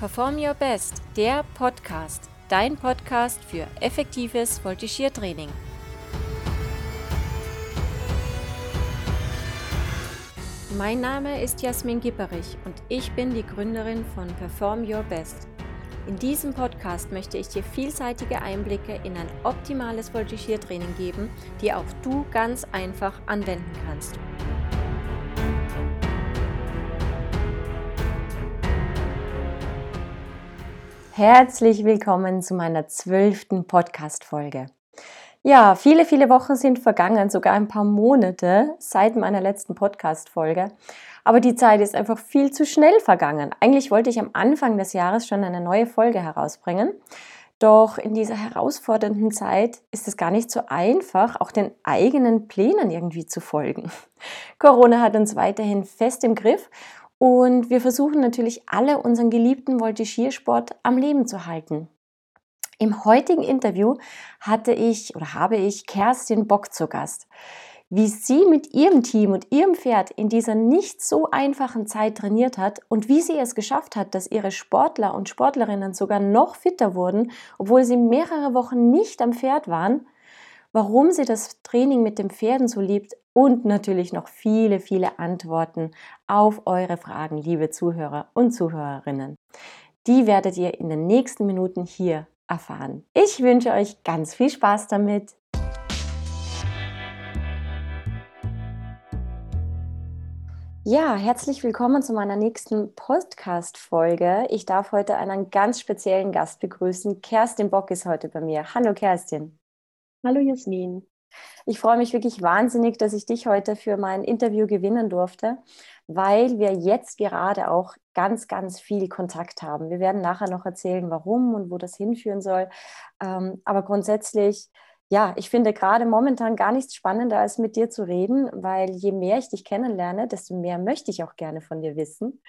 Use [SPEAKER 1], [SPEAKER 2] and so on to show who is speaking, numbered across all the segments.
[SPEAKER 1] Perform Your Best, der Podcast, dein Podcast für effektives Voltigiertraining. Mein Name ist Jasmin Gipperich und ich bin die Gründerin von Perform Your Best. In diesem Podcast möchte ich dir vielseitige Einblicke in ein optimales Voltigiertraining geben, die auch du ganz einfach anwenden kannst. Herzlich willkommen zu meiner zwölften Podcast-Folge. Ja, viele, viele Wochen sind vergangen, sogar ein paar Monate seit meiner letzten Podcast-Folge. Aber die Zeit ist einfach viel zu schnell vergangen. Eigentlich wollte ich am Anfang des Jahres schon eine neue Folge herausbringen. Doch in dieser herausfordernden Zeit ist es gar nicht so einfach, auch den eigenen Plänen irgendwie zu folgen. Corona hat uns weiterhin fest im Griff und wir versuchen natürlich alle unseren geliebten Voltigiersport am Leben zu halten. Im heutigen Interview hatte ich oder habe ich Kerstin Bock zu Gast. Wie sie mit ihrem Team und ihrem Pferd in dieser nicht so einfachen Zeit trainiert hat und wie sie es geschafft hat, dass ihre Sportler und Sportlerinnen sogar noch fitter wurden, obwohl sie mehrere Wochen nicht am Pferd waren, warum sie das Training mit den Pferden so liebt und natürlich noch viele, viele Antworten auf eure Fragen, liebe Zuhörer und Zuhörerinnen. Die werdet ihr in den nächsten Minuten hier erfahren. Ich wünsche euch ganz viel Spaß damit. Ja, herzlich willkommen zu meiner nächsten Podcast-Folge. Ich darf heute einen ganz speziellen Gast begrüßen. Kerstin Bock ist heute bei mir. Hallo Kerstin.
[SPEAKER 2] Hallo Jasmin.
[SPEAKER 1] Ich freue mich wirklich wahnsinnig, dass ich dich heute für mein Interview gewinnen durfte, weil wir jetzt gerade auch ganz, ganz viel Kontakt haben. Wir werden nachher noch erzählen, warum und wo das hinführen soll. Ähm, aber grundsätzlich ja, ich finde gerade momentan gar nichts spannender, als mit dir zu reden, weil je mehr ich dich kennenlerne, desto mehr möchte ich auch gerne von dir wissen.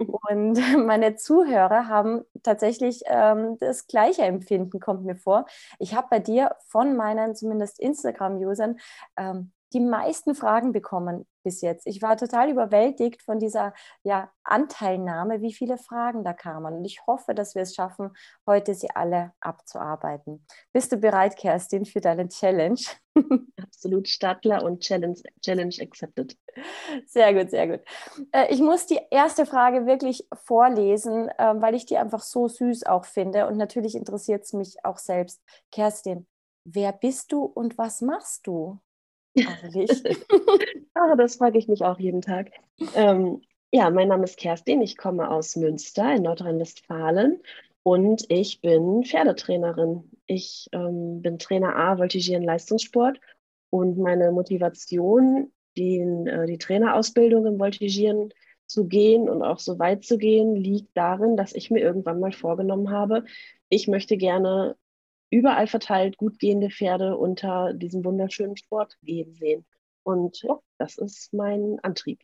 [SPEAKER 1] Und meine Zuhörer haben tatsächlich ähm, das gleiche Empfinden, kommt mir vor. Ich habe bei dir von meinen zumindest Instagram-Usern ähm, die meisten Fragen bekommen bis jetzt. Ich war total überwältigt von dieser ja, Anteilnahme, wie viele Fragen da kamen. Und ich hoffe, dass wir es schaffen, heute sie alle abzuarbeiten. Bist du bereit, Kerstin, für deine Challenge?
[SPEAKER 2] Absolut, Stadler und Challenge, Challenge accepted.
[SPEAKER 1] Sehr gut, sehr gut. Äh, ich muss die erste Frage wirklich vorlesen, ähm, weil ich die einfach so süß auch finde. Und natürlich interessiert es mich auch selbst. Kerstin, wer bist du und was machst du?
[SPEAKER 2] Aber das frage ich mich auch jeden Tag. Ähm, ja, mein Name ist Kerstin, ich komme aus Münster in Nordrhein-Westfalen und ich bin Pferdetrainerin. Ich ähm, bin Trainer A, Voltigieren Leistungssport und meine Motivation, den, äh, die Trainerausbildung im Voltigieren zu gehen und auch so weit zu gehen, liegt darin, dass ich mir irgendwann mal vorgenommen habe, ich möchte gerne überall verteilt gut gehende Pferde unter diesem wunderschönen Sport gehen sehen. Und ja, das ist mein Antrieb.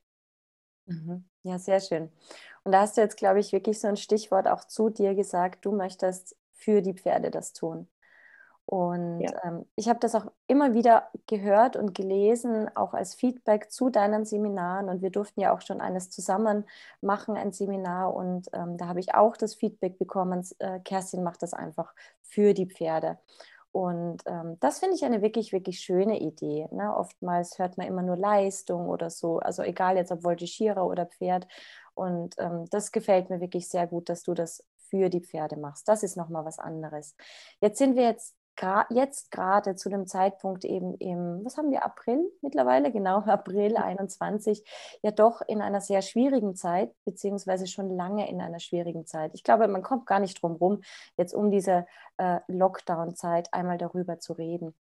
[SPEAKER 1] Mhm. Ja, sehr schön. Und da hast du jetzt, glaube ich, wirklich so ein Stichwort auch zu dir gesagt, du möchtest für die Pferde das tun. Und ja. ähm, ich habe das auch immer wieder gehört und gelesen, auch als Feedback zu deinen Seminaren. Und wir durften ja auch schon eines zusammen machen, ein Seminar. Und ähm, da habe ich auch das Feedback bekommen, äh, Kerstin macht das einfach für die Pferde. Und ähm, das finde ich eine wirklich, wirklich schöne Idee. Ne? Oftmals hört man immer nur Leistung oder so, also egal jetzt ob Voltigierer oder Pferd. Und ähm, das gefällt mir wirklich sehr gut, dass du das für die Pferde machst. Das ist nochmal was anderes. Jetzt sind wir jetzt jetzt gerade zu dem Zeitpunkt eben im, was haben wir, April mittlerweile, genau, April 21, ja doch in einer sehr schwierigen Zeit, beziehungsweise schon lange in einer schwierigen Zeit. Ich glaube, man kommt gar nicht drum rum, jetzt um diese äh, Lockdown-Zeit einmal darüber zu reden.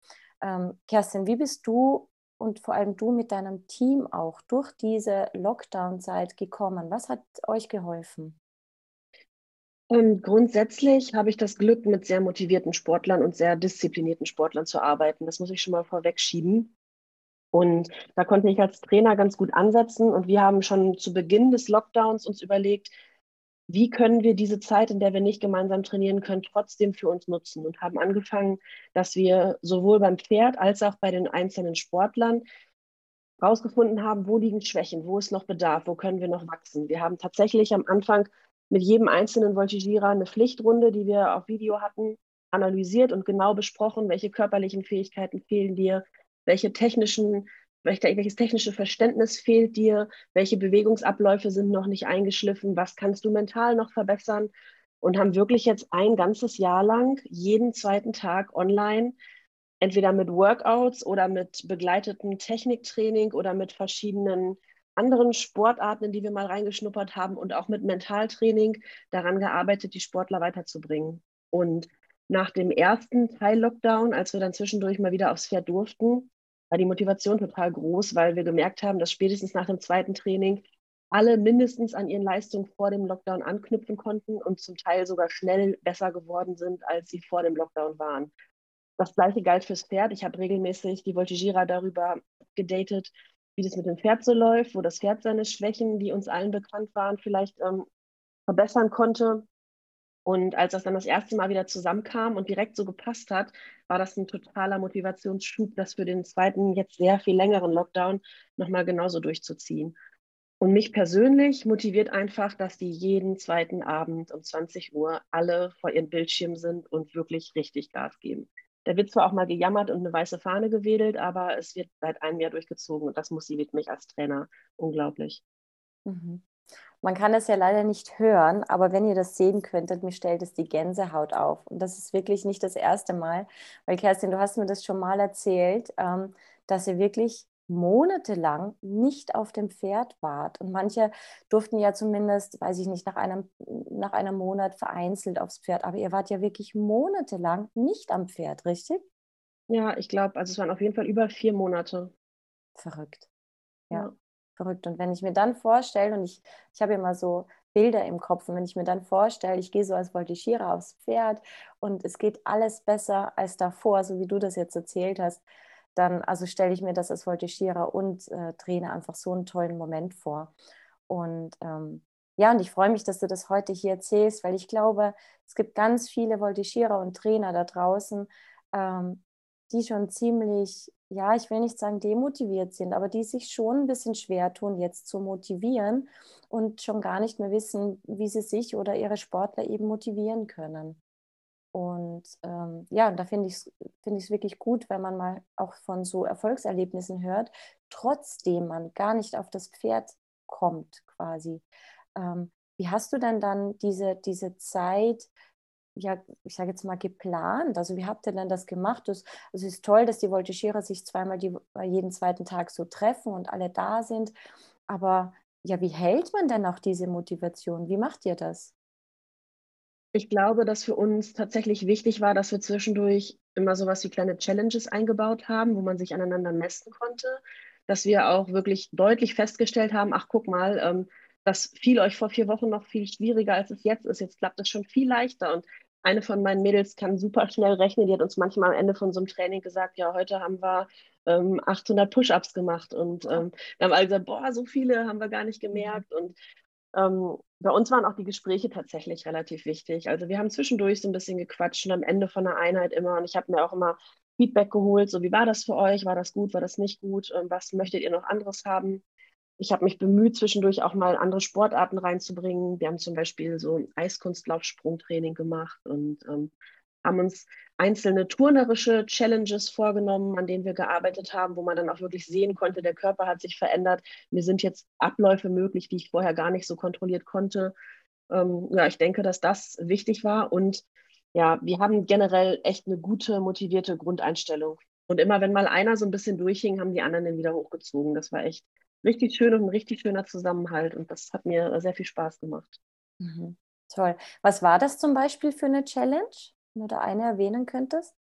[SPEAKER 1] Ähm, Kerstin, wie bist du und vor allem du mit deinem Team auch durch diese Lockdown-Zeit gekommen? Was hat euch geholfen?
[SPEAKER 2] Ähm, grundsätzlich habe ich das Glück, mit sehr motivierten Sportlern und sehr disziplinierten Sportlern zu arbeiten. Das muss ich schon mal vorwegschieben. Und da konnte ich als Trainer ganz gut ansetzen. Und wir haben schon zu Beginn des Lockdowns uns überlegt, wie können wir diese Zeit, in der wir nicht gemeinsam trainieren können, trotzdem für uns nutzen und haben angefangen, dass wir sowohl beim Pferd als auch bei den einzelnen Sportlern herausgefunden haben, wo liegen Schwächen, wo ist noch Bedarf, wo können wir noch wachsen. Wir haben tatsächlich am Anfang mit jedem einzelnen Voltigierer eine Pflichtrunde, die wir auf Video hatten, analysiert und genau besprochen, welche körperlichen Fähigkeiten fehlen dir, welche technischen, welches technische Verständnis fehlt dir, welche Bewegungsabläufe sind noch nicht eingeschliffen, was kannst du mental noch verbessern und haben wirklich jetzt ein ganzes Jahr lang jeden zweiten Tag online entweder mit Workouts oder mit begleitetem Techniktraining oder mit verschiedenen anderen Sportarten, in die wir mal reingeschnuppert haben und auch mit Mentaltraining daran gearbeitet, die Sportler weiterzubringen. Und nach dem ersten Teil-Lockdown, als wir dann zwischendurch mal wieder aufs Pferd durften, war die Motivation total groß, weil wir gemerkt haben, dass spätestens nach dem zweiten Training alle mindestens an ihren Leistungen vor dem Lockdown anknüpfen konnten und zum Teil sogar schnell besser geworden sind, als sie vor dem Lockdown waren. Das gleiche galt fürs Pferd. Ich habe regelmäßig die Voltigierer darüber gedatet, wie das mit dem Pferd so läuft, wo das Pferd seine Schwächen, die uns allen bekannt waren, vielleicht ähm, verbessern konnte. Und als das dann das erste Mal wieder zusammenkam und direkt so gepasst hat, war das ein totaler Motivationsschub, das für den zweiten, jetzt sehr viel längeren Lockdown nochmal genauso durchzuziehen. Und mich persönlich motiviert einfach, dass die jeden zweiten Abend um 20 Uhr alle vor ihren Bildschirmen sind und wirklich richtig Gas geben. Da wird zwar auch mal gejammert und eine weiße Fahne gewedelt, aber es wird seit einem Jahr durchgezogen und das motiviert mich als Trainer unglaublich.
[SPEAKER 1] Mhm. Man kann es ja leider nicht hören, aber wenn ihr das sehen könntet, mir stellt es die Gänsehaut auf. Und das ist wirklich nicht das erste Mal, weil Kerstin, du hast mir das schon mal erzählt, ähm, dass ihr wirklich monatelang nicht auf dem Pferd wart. Und manche durften ja zumindest, weiß ich nicht, nach einem, nach einem Monat vereinzelt aufs Pferd. Aber ihr wart ja wirklich monatelang nicht am Pferd, richtig?
[SPEAKER 2] Ja, ich glaube, also es waren auf jeden Fall über vier Monate.
[SPEAKER 1] Verrückt. Ja, ja. verrückt. Und wenn ich mir dann vorstelle, und ich, ich habe immer so Bilder im Kopf, und wenn ich mir dann vorstelle, ich gehe so als Voltigierer aufs Pferd und es geht alles besser als davor, so wie du das jetzt erzählt hast, dann also stelle ich mir das als Voltigierer und äh, Trainer einfach so einen tollen Moment vor. Und ähm, ja, und ich freue mich, dass du das heute hier erzählst, weil ich glaube, es gibt ganz viele Voltigierer und Trainer da draußen, ähm, die schon ziemlich, ja, ich will nicht sagen demotiviert sind, aber die sich schon ein bisschen schwer tun, jetzt zu motivieren und schon gar nicht mehr wissen, wie sie sich oder ihre Sportler eben motivieren können. Und ähm, ja, da finde ich es find wirklich gut, wenn man mal auch von so Erfolgserlebnissen hört, trotzdem man gar nicht auf das Pferd kommt quasi. Ähm, wie hast du denn dann diese, diese Zeit, ja, ich sage jetzt mal, geplant? Also wie habt ihr denn das gemacht? Das, also es ist toll, dass die Voltigierer sich zweimal die, jeden zweiten Tag so treffen und alle da sind. Aber ja, wie hält man denn auch diese Motivation? Wie macht ihr das?
[SPEAKER 2] Ich glaube, dass für uns tatsächlich wichtig war, dass wir zwischendurch immer so was wie kleine Challenges eingebaut haben, wo man sich aneinander messen konnte. Dass wir auch wirklich deutlich festgestellt haben, ach guck mal, ähm, das fiel euch vor vier Wochen noch viel schwieriger, als es jetzt ist. Jetzt klappt es schon viel leichter. Und eine von meinen Mädels kann super schnell rechnen. Die hat uns manchmal am Ende von so einem Training gesagt, ja, heute haben wir ähm, 800 Push-ups gemacht. Und ähm, wir haben alle gesagt, boah, so viele haben wir gar nicht gemerkt. Und ähm, bei uns waren auch die Gespräche tatsächlich relativ wichtig. Also wir haben zwischendurch so ein bisschen gequatscht und am Ende von der Einheit immer. Und ich habe mir auch immer Feedback geholt, so wie war das für euch? War das gut? War das nicht gut? Ähm, was möchtet ihr noch anderes haben? Ich habe mich bemüht, zwischendurch auch mal andere Sportarten reinzubringen. Wir haben zum Beispiel so ein Eiskunstlauf-Sprungtraining gemacht und ähm, haben uns einzelne turnerische Challenges vorgenommen, an denen wir gearbeitet haben, wo man dann auch wirklich sehen konnte, der Körper hat sich verändert. Mir sind jetzt Abläufe möglich, die ich vorher gar nicht so kontrolliert konnte. Ähm, ja, ich denke, dass das wichtig war. Und ja, wir haben generell echt eine gute, motivierte Grundeinstellung. Und immer wenn mal einer so ein bisschen durchhing, haben die anderen den wieder hochgezogen. Das war echt richtig schön und ein richtig schöner Zusammenhalt. Und das hat mir sehr viel Spaß gemacht.
[SPEAKER 1] Mhm. Toll. Was war das zum Beispiel für eine Challenge? Wenn du da eine erwähnen könntest?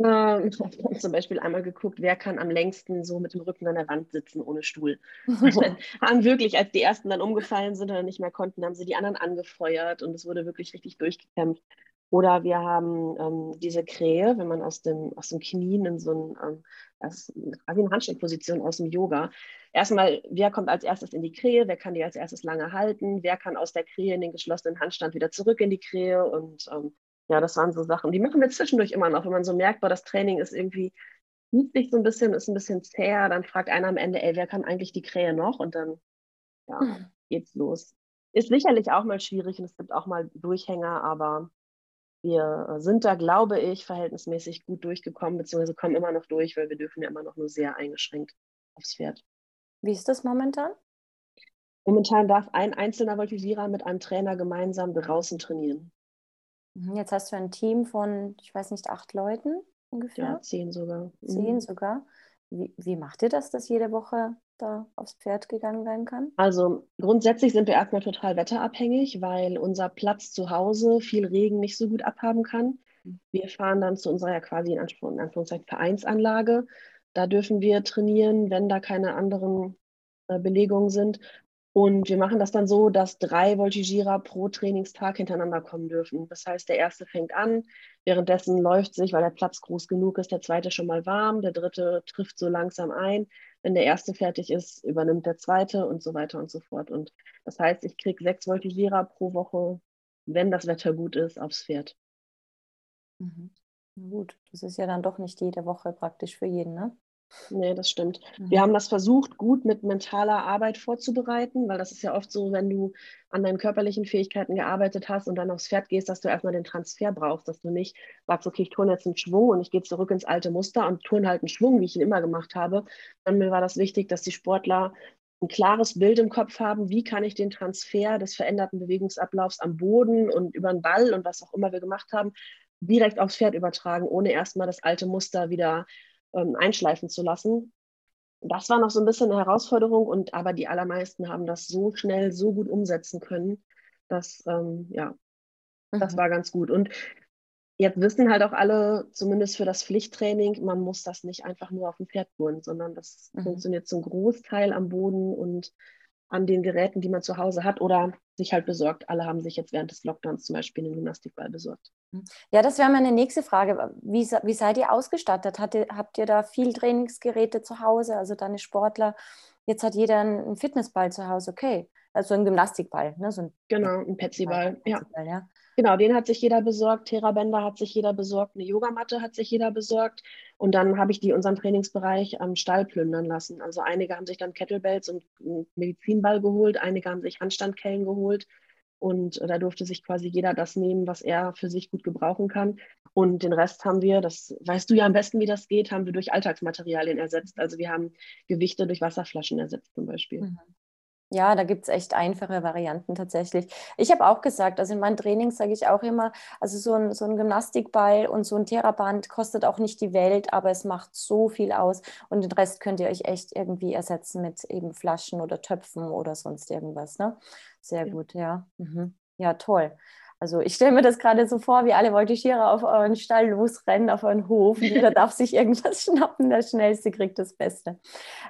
[SPEAKER 2] Ähm, ich habe zum Beispiel einmal geguckt, wer kann am längsten so mit dem Rücken an der Wand sitzen ohne Stuhl. haben wirklich, als die ersten dann umgefallen sind oder nicht mehr konnten, haben sie die anderen angefeuert und es wurde wirklich richtig durchgekämpft. Oder wir haben ähm, diese Krähe, wenn man aus dem, aus dem Knien in so ein, ähm, das quasi eine Handstellposition aus dem Yoga. Erstmal, wer kommt als erstes in die Krähe, wer kann die als erstes lange halten, wer kann aus der Krähe in den geschlossenen Handstand wieder zurück in die Krähe und ähm, ja, das waren so Sachen, die machen wir zwischendurch immer noch, wenn man so merkt, boah, das Training ist irgendwie, zieht sich so ein bisschen, ist ein bisschen zäher, dann fragt einer am Ende, ey, wer kann eigentlich die Krähe noch? Und dann, ja, hm. geht's los. Ist sicherlich auch mal schwierig und es gibt auch mal Durchhänger, aber wir sind da, glaube ich, verhältnismäßig gut durchgekommen, beziehungsweise kommen immer noch durch, weil wir dürfen ja immer noch nur sehr eingeschränkt aufs Pferd.
[SPEAKER 1] Wie ist das momentan?
[SPEAKER 2] Momentan darf ein einzelner Voltigierer mit einem Trainer gemeinsam draußen trainieren.
[SPEAKER 1] Mhm, jetzt hast du ein Team von, ich weiß nicht, acht Leuten ungefähr?
[SPEAKER 2] Ja, zehn sogar.
[SPEAKER 1] Zehn mhm. sogar. Wie, wie macht ihr das, dass jede Woche da aufs Pferd gegangen werden kann?
[SPEAKER 2] Also grundsätzlich sind wir erstmal total wetterabhängig, weil unser Platz zu Hause viel Regen nicht so gut abhaben kann. Mhm. Wir fahren dann zu unserer ja quasi in, Anspruch, in Anführungszeichen Vereinsanlage. Da dürfen wir trainieren, wenn da keine anderen äh, Belegungen sind. Und wir machen das dann so, dass drei Voltigierer pro Trainingstag hintereinander kommen dürfen. Das heißt, der erste fängt an, währenddessen läuft sich, weil der Platz groß genug ist, der zweite schon mal warm, der dritte trifft so langsam ein. Wenn der erste fertig ist, übernimmt der zweite und so weiter und so fort. Und das heißt, ich kriege sechs Voltigierer pro Woche, wenn das Wetter gut ist, aufs Pferd.
[SPEAKER 1] Mhm. Gut, das ist ja dann doch nicht jede Woche praktisch für jeden, ne?
[SPEAKER 2] Nee, das stimmt. Mhm. Wir haben das versucht, gut mit mentaler Arbeit vorzubereiten, weil das ist ja oft so, wenn du an deinen körperlichen Fähigkeiten gearbeitet hast und dann aufs Pferd gehst, dass du erstmal den Transfer brauchst, dass du nicht sagst, okay, ich turne jetzt einen Schwung und ich gehe zurück ins alte Muster und turne halt einen Schwung, wie ich ihn immer gemacht habe. Dann mir war das wichtig, dass die Sportler ein klares Bild im Kopf haben, wie kann ich den Transfer des veränderten Bewegungsablaufs am Boden und über den Ball und was auch immer wir gemacht haben, direkt aufs Pferd übertragen, ohne erstmal das alte Muster wieder ähm, einschleifen zu lassen. Das war noch so ein bisschen eine Herausforderung, und aber die allermeisten haben das so schnell, so gut umsetzen können, dass ähm, ja, mhm. das war ganz gut. Und jetzt wissen halt auch alle, zumindest für das Pflichttraining, man muss das nicht einfach nur auf dem Pferd tun, sondern das mhm. funktioniert zum Großteil am Boden und an den Geräten, die man zu Hause hat oder sich halt besorgt. Alle haben sich jetzt während des Lockdowns zum Beispiel einen Gymnastikball besorgt.
[SPEAKER 1] Hm. Ja, das wäre meine nächste Frage. Wie, wie seid ihr ausgestattet? Ihr, habt ihr da viel Trainingsgeräte zu Hause? Also deine Sportler, jetzt hat jeder einen Fitnessball zu Hause, okay. Also ein Gymnastikball, ne? So
[SPEAKER 2] ein, genau, ein Petsyball, ja. ja. Genau, den hat sich jeder besorgt, Therabänder hat sich jeder besorgt, eine Yogamatte hat sich jeder besorgt. Und dann habe ich die unseren Trainingsbereich am Stall plündern lassen. Also einige haben sich dann Kettlebells und Medizinball geholt, einige haben sich Handstandkellen geholt. Und da durfte sich quasi jeder das nehmen, was er für sich gut gebrauchen kann. Und den Rest haben wir, das weißt du ja am besten, wie das geht, haben wir durch Alltagsmaterialien ersetzt. Also wir haben Gewichte durch Wasserflaschen ersetzt zum Beispiel. Mhm.
[SPEAKER 1] Ja, da gibt es echt einfache Varianten tatsächlich. Ich habe auch gesagt, also in meinen Trainings sage ich auch immer, also so ein, so ein Gymnastikball und so ein Theraband kostet auch nicht die Welt, aber es macht so viel aus und den Rest könnt ihr euch echt irgendwie ersetzen mit eben Flaschen oder Töpfen oder sonst irgendwas. Ne? Sehr ja. gut, ja. Mhm. Ja, toll. Also ich stelle mir das gerade so vor, wie alle Voltigierer auf euren Stall losrennen, auf euren Hof. Jeder darf sich irgendwas schnappen, der Schnellste kriegt das Beste.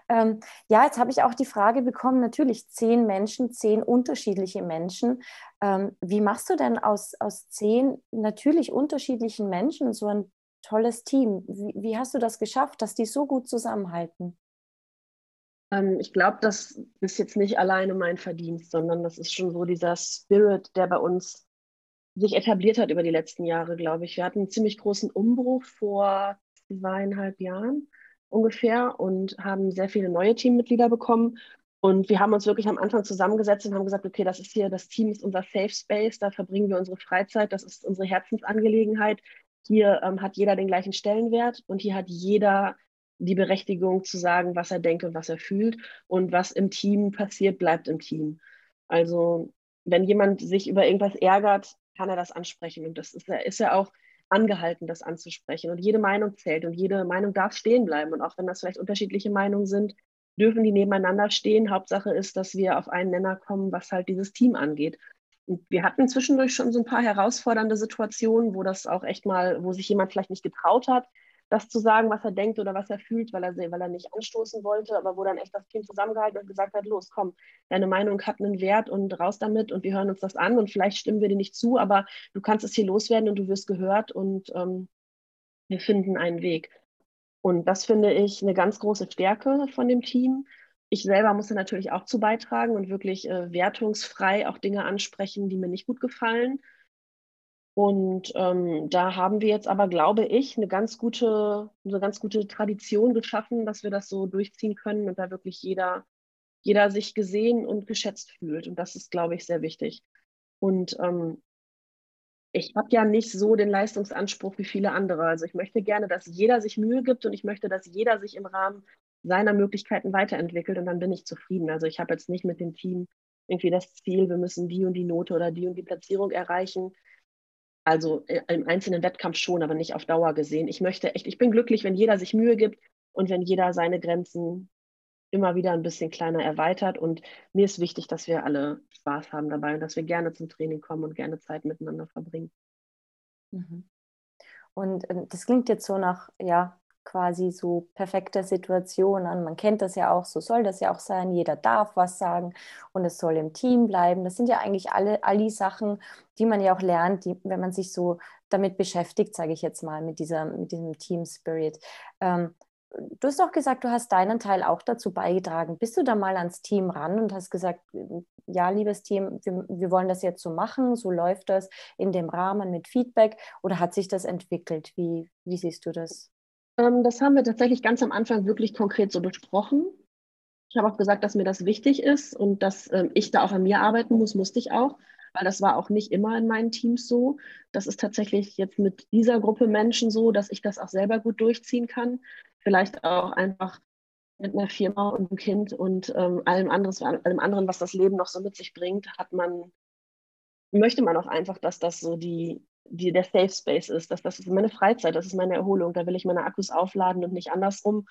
[SPEAKER 1] Ähm, ja, jetzt habe ich auch die Frage bekommen, natürlich zehn Menschen, zehn unterschiedliche Menschen. Ähm, wie machst du denn aus, aus zehn natürlich unterschiedlichen Menschen so ein tolles Team? Wie, wie hast du das geschafft, dass die so gut zusammenhalten?
[SPEAKER 2] Ähm, ich glaube, das ist jetzt nicht alleine mein Verdienst, sondern das ist schon so dieser Spirit, der bei uns sich etabliert hat über die letzten Jahre, glaube ich. Wir hatten einen ziemlich großen Umbruch vor zweieinhalb Jahren ungefähr und haben sehr viele neue Teammitglieder bekommen. Und wir haben uns wirklich am Anfang zusammengesetzt und haben gesagt, okay, das ist hier, das Team ist unser Safe Space, da verbringen wir unsere Freizeit, das ist unsere Herzensangelegenheit. Hier ähm, hat jeder den gleichen Stellenwert und hier hat jeder die Berechtigung zu sagen, was er denkt und was er fühlt. Und was im Team passiert, bleibt im Team. Also wenn jemand sich über irgendwas ärgert, kann er das ansprechen. Und das ist, ist ja auch angehalten, das anzusprechen. Und jede Meinung zählt und jede Meinung darf stehen bleiben. Und auch wenn das vielleicht unterschiedliche Meinungen sind, dürfen die nebeneinander stehen. Hauptsache ist, dass wir auf einen Nenner kommen, was halt dieses Team angeht. Und wir hatten zwischendurch schon so ein paar herausfordernde Situationen, wo das auch echt mal, wo sich jemand vielleicht nicht getraut hat, das zu sagen, was er denkt oder was er fühlt, weil er, weil er nicht anstoßen wollte, aber wo dann echt das Team zusammengehalten und gesagt hat, los, komm, deine Meinung hat einen Wert und raus damit und wir hören uns das an und vielleicht stimmen wir dir nicht zu, aber du kannst es hier loswerden und du wirst gehört und ähm, wir finden einen Weg. Und das finde ich eine ganz große Stärke von dem Team. Ich selber musste natürlich auch zu beitragen und wirklich äh, wertungsfrei auch Dinge ansprechen, die mir nicht gut gefallen und ähm, da haben wir jetzt aber, glaube ich, eine ganz gute, eine ganz gute Tradition geschaffen, dass wir das so durchziehen können und da wirklich jeder jeder sich gesehen und geschätzt fühlt. Und das ist, glaube ich, sehr wichtig. Und ähm, ich habe ja nicht so den Leistungsanspruch wie viele andere. Also ich möchte gerne, dass jeder sich Mühe gibt und ich möchte, dass jeder sich im Rahmen seiner Möglichkeiten weiterentwickelt und dann bin ich zufrieden. Also ich habe jetzt nicht mit dem Team irgendwie das Ziel, wir müssen die und die Note oder die und die Platzierung erreichen. Also äh, im einzelnen Wettkampf schon, aber nicht auf Dauer gesehen. Ich möchte echt, ich bin glücklich, wenn jeder sich Mühe gibt und wenn jeder seine Grenzen immer wieder ein bisschen kleiner erweitert. Und mir ist wichtig, dass wir alle Spaß haben dabei und dass wir gerne zum Training kommen und gerne Zeit miteinander verbringen.
[SPEAKER 1] Mhm. Und ähm, das klingt jetzt so nach, ja, quasi so perfekter Situation an. Man kennt das ja auch, so soll das ja auch sein. Jeder darf was sagen und es soll im Team bleiben. Das sind ja eigentlich alle, all die Sachen, die man ja auch lernt, die, wenn man sich so damit beschäftigt, sage ich jetzt mal, mit, dieser, mit diesem Team Spirit. Ähm, du hast auch gesagt, du hast deinen Teil auch dazu beigetragen. Bist du da mal ans Team ran und hast gesagt, ja, liebes Team, wir, wir, wollen das jetzt so machen, so läuft das in dem Rahmen mit Feedback oder hat sich das entwickelt? Wie, wie siehst du das?
[SPEAKER 2] Ähm, das haben wir tatsächlich ganz am Anfang wirklich konkret so besprochen. Ich habe auch gesagt, dass mir das wichtig ist und dass ähm, ich da auch an mir arbeiten muss, musste ich auch, weil das war auch nicht immer in meinen Teams so. Das ist tatsächlich jetzt mit dieser Gruppe Menschen so, dass ich das auch selber gut durchziehen kann vielleicht auch einfach mit einer Firma und einem Kind und ähm, allem, anderes, allem anderen, was das Leben noch so mit sich bringt, hat man, möchte man auch einfach, dass das so die, die, der Safe Space ist, dass das ist meine Freizeit, das ist meine Erholung, da will ich meine Akkus aufladen und nicht andersrum.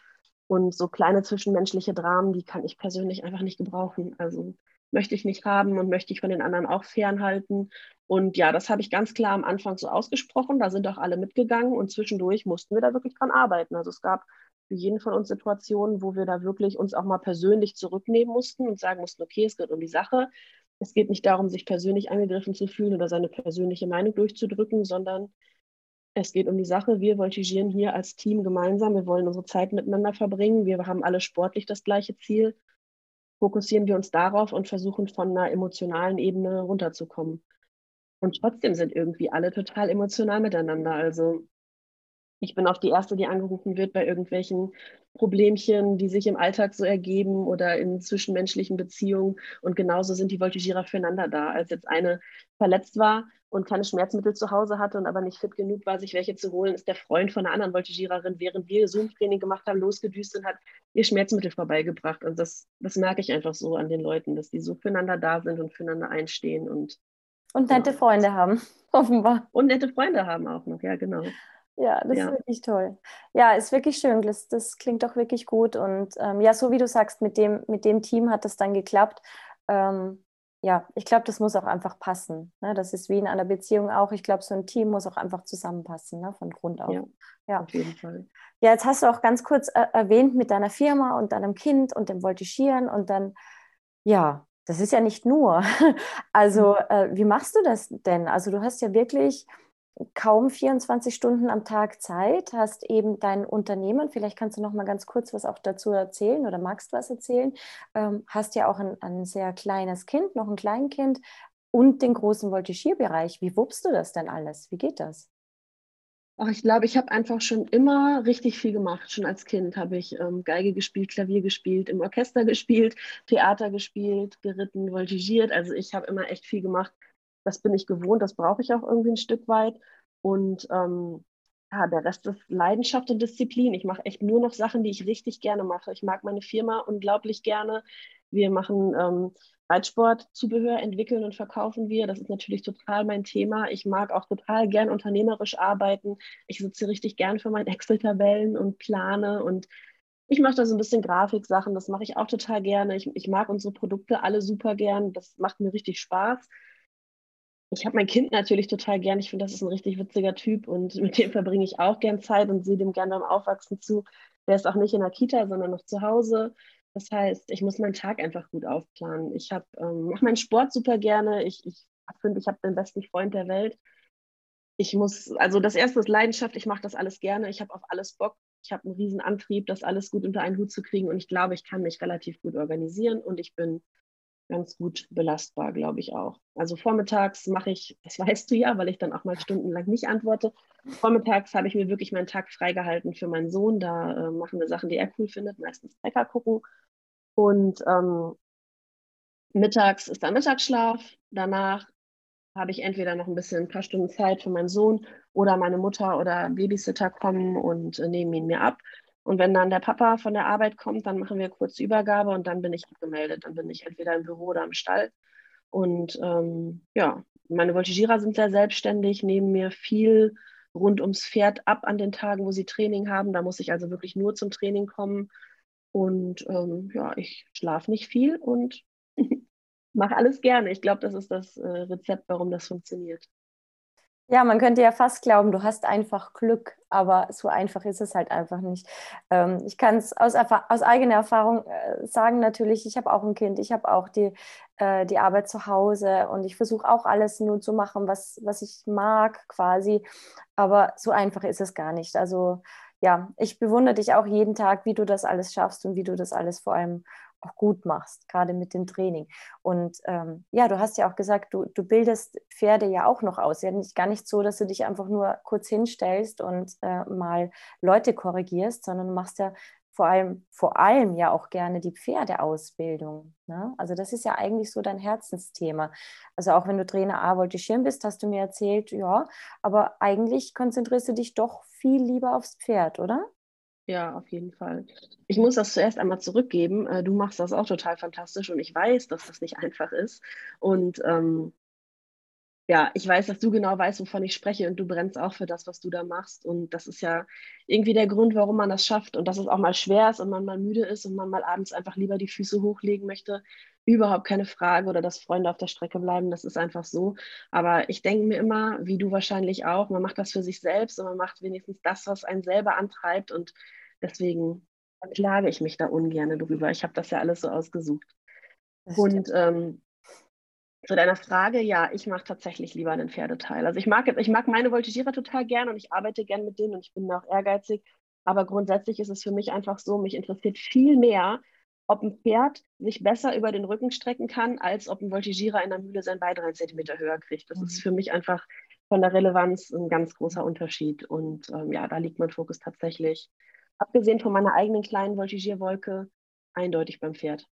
[SPEAKER 2] Und so kleine zwischenmenschliche Dramen, die kann ich persönlich einfach nicht gebrauchen. Also möchte ich nicht haben und möchte ich von den anderen auch fernhalten. Und ja, das habe ich ganz klar am Anfang so ausgesprochen. Da sind auch alle mitgegangen und zwischendurch mussten wir da wirklich dran arbeiten. Also es gab für jeden von uns Situationen, wo wir da wirklich uns auch mal persönlich zurücknehmen mussten und sagen mussten, okay, es geht um die Sache. Es geht nicht darum, sich persönlich angegriffen zu fühlen oder seine persönliche Meinung durchzudrücken, sondern es geht um die Sache. Wir voltigieren hier als Team gemeinsam. Wir wollen unsere Zeit miteinander verbringen. Wir haben alle sportlich das gleiche Ziel fokussieren wir uns darauf und versuchen von einer emotionalen Ebene runterzukommen. Und trotzdem sind irgendwie alle total emotional miteinander. Also ich bin auch die Erste, die angerufen wird bei irgendwelchen Problemchen, die sich im Alltag so ergeben oder in zwischenmenschlichen Beziehungen. Und genauso sind die Voltigierer füreinander da. Als jetzt eine verletzt war und keine Schmerzmittel zu Hause hatte und aber nicht fit genug war, sich welche zu holen, ist der Freund von einer anderen Voltigiererin, während wir Zoom-Training gemacht haben, losgedüst und hat ihr Schmerzmittel vorbeigebracht. Und das, das merke ich einfach so an den Leuten, dass die so füreinander da sind und füreinander einstehen und
[SPEAKER 1] und nette ja. Freunde haben, offenbar.
[SPEAKER 2] Und nette Freunde haben auch noch, ja, genau.
[SPEAKER 1] Ja, das ja. ist wirklich toll. Ja, ist wirklich schön. Das, das klingt doch wirklich gut. Und ähm, ja, so wie du sagst, mit dem, mit dem Team hat das dann geklappt. Ähm, ja, ich glaube, das muss auch einfach passen. Ne? Das ist wie in einer Beziehung auch. Ich glaube, so ein Team muss auch einfach zusammenpassen, ne? von Grund auf. Ja,
[SPEAKER 2] ja, auf jeden Fall.
[SPEAKER 1] Ja, jetzt hast du auch ganz kurz äh, erwähnt mit deiner Firma und deinem Kind und dem Voltigieren und dann, ja, das ist ja nicht nur. Also, mhm. äh, wie machst du das denn? Also, du hast ja wirklich kaum 24 Stunden am Tag Zeit, hast eben dein Unternehmen, vielleicht kannst du noch mal ganz kurz was auch dazu erzählen oder magst was erzählen, ähm, hast ja auch ein, ein, sehr kleines Kind, noch ein Kleinkind und den großen Voltigierbereich. Wie wuppst du das denn alles? Wie geht das?
[SPEAKER 2] Ach, ich glaube, ich habe einfach schon immer richtig viel gemacht. Schon als Kind habe ich ähm, Geige gespielt, Klavier gespielt, im Orchester gespielt, Theater gespielt, geritten, voltigiert. Also ich habe immer echt viel gemacht das bin ich gewohnt, das brauche ich auch irgendwie ein Stück weit. Und ähm, ja, der Rest ist Leidenschaft und Disziplin. Ich mache echt nur noch Sachen, die ich richtig gerne mache. Ich mag meine Firma unglaublich gerne. Wir machen ähm, Reitsportzubehör, entwickeln und verkaufen wir. Das ist natürlich total mein Thema. Ich mag auch total gern unternehmerisch arbeiten. Ich sitze richtig gern für meine Excel-Tabellen und plane und ich mache da so ein bisschen Grafiksachen, das mache ich auch total gerne. Ich, ich mag unsere Produkte alle super gern. Das macht mir richtig Spaß ich habe mein Kind natürlich total gern. Ich finde, das ist ein richtig witziger Typ und mit dem verbringe ich auch gern Zeit und sehe dem gern beim Aufwachsen zu. Der ist auch nicht in der Kita, sondern noch zu Hause. Das heißt, ich muss meinen Tag einfach gut aufplanen. Ich ähm, mache meinen Sport super gerne. Ich, ich finde, ich habe den besten Freund der Welt. Ich muss, also das erste ist Leidenschaft. Ich mache das alles gerne. Ich habe auf alles Bock. Ich habe einen riesen Antrieb, das alles gut unter einen Hut zu kriegen. Und ich glaube, ich kann mich relativ gut organisieren und ich bin ganz gut belastbar, glaube ich auch. Also vormittags mache ich, das weißt du ja, weil ich dann auch mal stundenlang nicht antworte. Vormittags habe ich mir wirklich meinen Tag freigehalten für meinen Sohn. Da äh, machen wir Sachen, die er cool findet, meistens Bäcker gucken. Und ähm, mittags ist dann Mittagsschlaf. Danach habe ich entweder noch ein bisschen ein paar Stunden Zeit für meinen Sohn oder meine Mutter oder Babysitter kommen und äh, nehmen ihn mir ab. Und wenn dann der Papa von der Arbeit kommt, dann machen wir kurz Übergabe und dann bin ich abgemeldet. Dann bin ich entweder im Büro oder im Stall. Und ähm, ja, meine Voltigierer sind sehr selbstständig, nehmen mir viel rund ums Pferd ab an den Tagen, wo sie Training haben. Da muss ich also wirklich nur zum Training kommen. Und ähm, ja, ich schlafe nicht viel und mache alles gerne. Ich glaube, das ist das äh, Rezept, warum das funktioniert.
[SPEAKER 1] Ja, man könnte ja fast glauben, du hast einfach Glück, aber so einfach ist es halt einfach nicht. Ähm, ich kann es aus, aus, eigener Erfahrung äh, sagen, natürlich, ich habe auch ein Kind, ich habe auch die, äh, die Arbeit zu Hause und ich versuche auch alles nur zu machen, was, was ich mag quasi, aber so einfach ist es gar nicht. Also ja, ich bewundere dich auch jeden Tag, wie du das alles schaffst und wie du das alles vor allem auch gut machst, gerade mit dem Training. Und ähm, ja, du hast ja auch gesagt, du, du bildest Pferde ja auch noch aus. Ja, nicht, gar nicht so, dass du dich einfach nur kurz hinstellst und äh, mal Leute korrigierst, sondern du machst ja vor allem, vor allem ja auch gerne die Pferdeausbildung. Ne? Also das ist ja eigentlich so dein Herzensthema. Also auch wenn du Trainer A Voltigieren bist, hast du mir erzählt, ja, aber eigentlich konzentrierst du dich doch viel lieber aufs Pferd, oder?
[SPEAKER 2] Ja, auf jeden Fall. Ich muss das zuerst einmal zurückgeben. Äh, du machst das auch total fantastisch und ich weiß, dass das nicht einfach ist. Und ähm, ja, ich weiß, dass du genau weißt, wovon ich spreche und du brennst auch für das, was du da machst. Und das ist ja irgendwie der Grund, warum man das schafft und dass es auch mal schwer ist und man mal müde ist und man mal abends einfach lieber die Füße hochlegen möchte. Überhaupt keine Frage oder dass Freunde auf der Strecke bleiben, das ist einfach so. Aber ich denke mir immer, wie du wahrscheinlich auch, man macht das für sich selbst und man macht wenigstens das, was einen selber antreibt. Und deswegen klage ich mich da ungern drüber. Ich habe das ja alles so ausgesucht. Und ähm, zu deiner Frage, ja, ich mache tatsächlich lieber einen Pferdeteil. Also ich mag, ich mag meine Voltigierer total gern und ich arbeite gern mit denen und ich bin auch ehrgeizig. Aber grundsätzlich ist es für mich einfach so, mich interessiert viel mehr, ob ein Pferd sich besser über den Rücken strecken kann, als ob ein Voltigierer in der Mühle sein Bein drei Zentimeter höher kriegt. Das mhm. ist für mich einfach von der Relevanz ein ganz großer Unterschied. Und ähm, ja, da liegt mein Fokus tatsächlich, abgesehen von meiner eigenen kleinen Voltigierwolke, eindeutig beim Pferd.